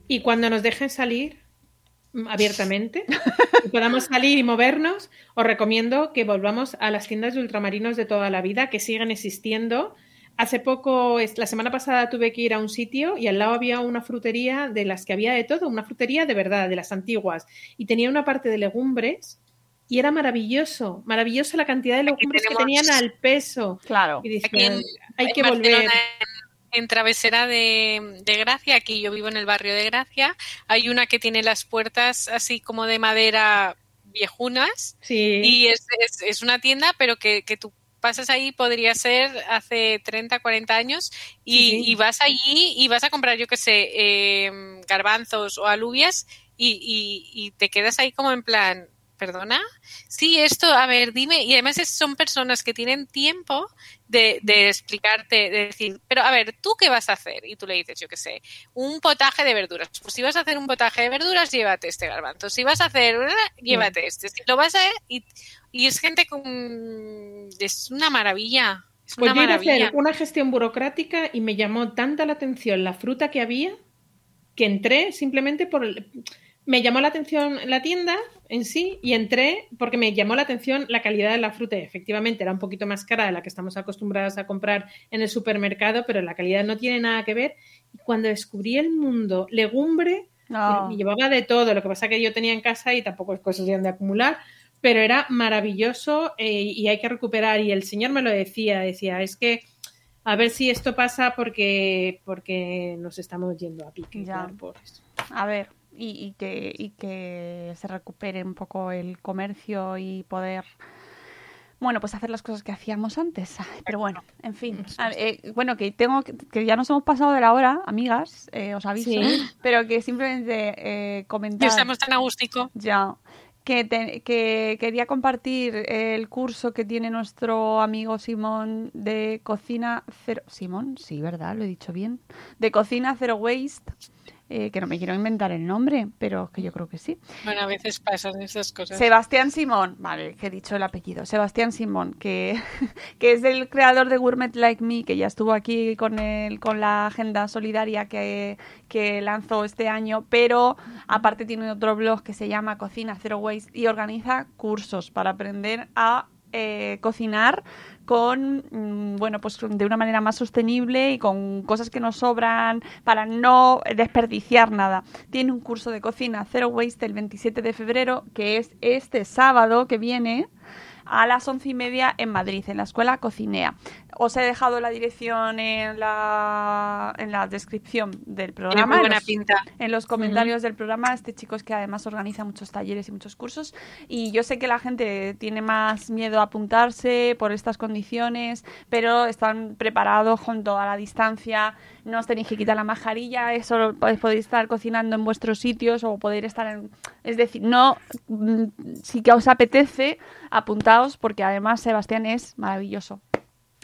Y cuando nos dejen salir mm, abiertamente y podamos salir y movernos, os recomiendo que volvamos a las tiendas de ultramarinos de toda la vida, que siguen existiendo. Hace poco, es- la semana pasada tuve que ir a un sitio y al lado había una frutería de las que había de todo, una frutería de verdad, de las antiguas, y tenía una parte de legumbres y era maravilloso, maravilloso la cantidad de legumbres que tenían al peso. Claro. Y en, hay que volver. En, en Travesera de, de Gracia, aquí yo vivo en el barrio de Gracia, hay una que tiene las puertas así como de madera viejunas Sí. y es, es, es una tienda, pero que, que tú pasas ahí, podría ser hace 30, 40 años, y, Sí, sí. y vas allí y vas a comprar, yo qué sé, eh, garbanzos o alubias y, y, y te quedas ahí como en plan, ¿Perdona? Sí, esto, a ver, dime. Y además son personas que tienen tiempo de, de explicarte, de decir, pero a ver, ¿tú qué vas a hacer? Y tú le dices, yo qué sé, un potaje de verduras. Pues si vas a hacer un potaje de verduras, llévate este garbanzo. Si vas a hacer, una, llévate este. Si lo vas a... Y, y es gente con... Es una maravilla. Es Pues una yo iba a hacer una gestión burocrática y me llamó tanta la atención la fruta que había que entré simplemente por el... Me llamó la atención la tienda en sí y entré porque me llamó la atención la calidad de la fruta. Efectivamente era un poquito más cara de la que estamos acostumbradas a comprar en el supermercado, pero la calidad no tiene nada que ver. Y cuando descubrí el mundo legumbre, No. y llevaba de todo. Lo que pasa que yo tenía en casa y tampoco es cuestión de acumular, pero era maravilloso eh, y hay que recuperar. Y el señor me lo decía, decía, es que a ver si esto pasa porque, porque nos estamos yendo a pique. Ya. claro, por eso. A ver, y, y que, y que se recupere un poco el comercio y poder, bueno, pues hacer las cosas que hacíamos antes. Pero bueno, en fin. Eh, bueno, que tengo que, que ya nos hemos pasado de la hora, amigas, eh, os aviso, Sí. pero que simplemente eh, comentar. estamos tan agústico. Ya. Que, te- que quería compartir el curso que tiene nuestro amigo Simón de cocina cero. Simón, sí, ¿verdad? Lo he dicho bien. De cocina cero waste. Eh, que no me quiero inventar el nombre, pero es que yo creo que sí. Bueno, a veces pasan esas cosas. Sebastián Simón, vale, que he dicho el apellido. Sebastián Simón, que, que es el creador de Gourmet Like Me, que ya estuvo aquí con el, con la agenda solidaria que, que lanzó este año, pero aparte tiene otro blog que se llama Cocina Zero Waste y organiza cursos para aprender a eh, cocinar con mm, bueno pues de una manera más sostenible y con cosas que nos sobran para no desperdiciar nada. Tiene un curso de cocina Zero Waste el 27 de febrero que es este sábado que viene a las once y media en Madrid, en la escuela Cocinea. Os he dejado la dirección en la, en la descripción del programa. muy en los- pinta. en los comentarios del programa. Este chico es que además organiza muchos talleres y muchos cursos. Y yo sé que la gente tiene más miedo a apuntarse por estas condiciones, pero están preparados con toda la distancia. No os tenéis que quitar la mascarilla, eso podéis, podéis estar cocinando en vuestros sitios o poder estar en. Es decir, no. mm, Si que os apetece, apuntaos porque además Sebastián es maravilloso.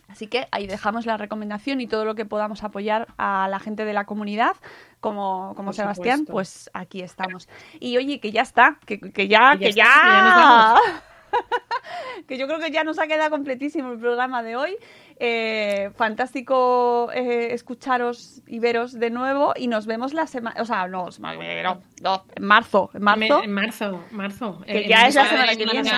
Así que ahí dejamos la recomendación y todo lo que podamos apoyar a la gente de la comunidad, como, como Por Sebastián, supuesto. pues aquí estamos. Y oye, que ya está, que, que ya, Que que ya ya. está, que ya nos vamos. que yo creo que ya nos ha quedado completísimo el programa de hoy. Eh, fantástico eh, escucharos y veros de nuevo y nos vemos la semana, o sea, no, no, no, en marzo, en marzo. En marzo, marzo. Que En- ya en es la Semana que viene.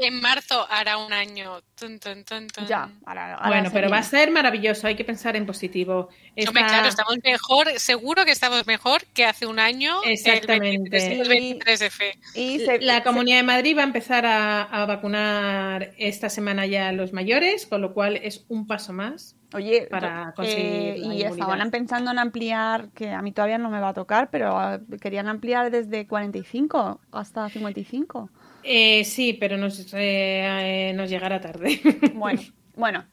En marzo hará un año. Tun, tun, tun, tun. Ya, ahora- ahora Bueno, pero va a ser maravilloso, hay que pensar en positivo. Hombre, claro, estamos mejor, seguro que estamos mejor que hace un año. Exactamente. El 23, el 23 de fe. Y se- La se- Comunidad de Madrid va a empezar a, a vacunar esta semana ya a los mayores, con lo cual es un paso más. Oye, para eh, conseguir la y estaban pensando en ampliar, que a mí todavía no me va a tocar, pero ah, querían ampliar desde 45 hasta 55. Eh, sí, pero nos, eh, eh, nos llegará tarde. Bueno, bueno.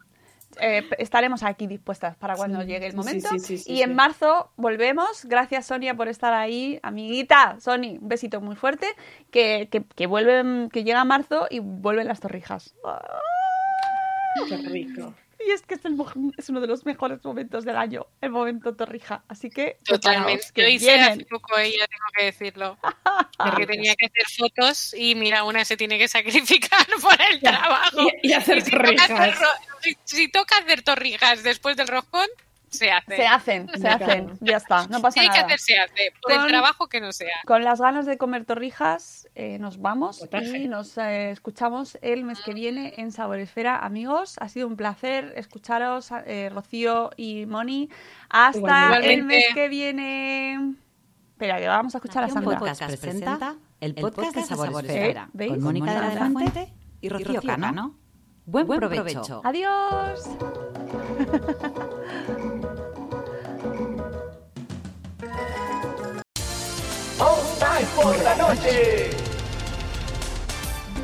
eh, estaremos aquí dispuestas para cuando Sí, llegue el momento. sí, sí, sí, y en marzo volvemos. Gracias, Sonia, por estar ahí. Amiguita, Sony, un besito muy fuerte. Que, que, que vuelven, que llega marzo y vuelven las torrijas. Qué rico. Y es que es, el es uno de los mejores momentos del año, el momento torrija. Así que Totalmente. preparaos, que Yo hice vienen. hace poco ella, tengo que decirlo. Porque tenía que hacer fotos y mira, una se tiene que sacrificar por el trabajo. Y, y hacer Y si, toca hacer, torrijas. ro- si- si toca hacer torrijas después del roscón, se hace. Se hacen, se hacen. Ya está, no pasa Si hay que nada. hacer, se hace. Por Con- el trabajo que no sea. Con las ganas de comer torrijas, eh, nos vamos y nos eh, escuchamos el mes que viene en Saboresfera. Amigos, ha sido un placer escucharos, eh, Rocío y Moni. Hasta Igualmente. el mes que viene. Espera, que vamos a escuchar a Sandra. Podcast presenta el podcast de Sabor Sí, Esfera ¿veis? con Mónica de la Fuente y Rocío Cano. Buen provecho. Adiós. Por la noche.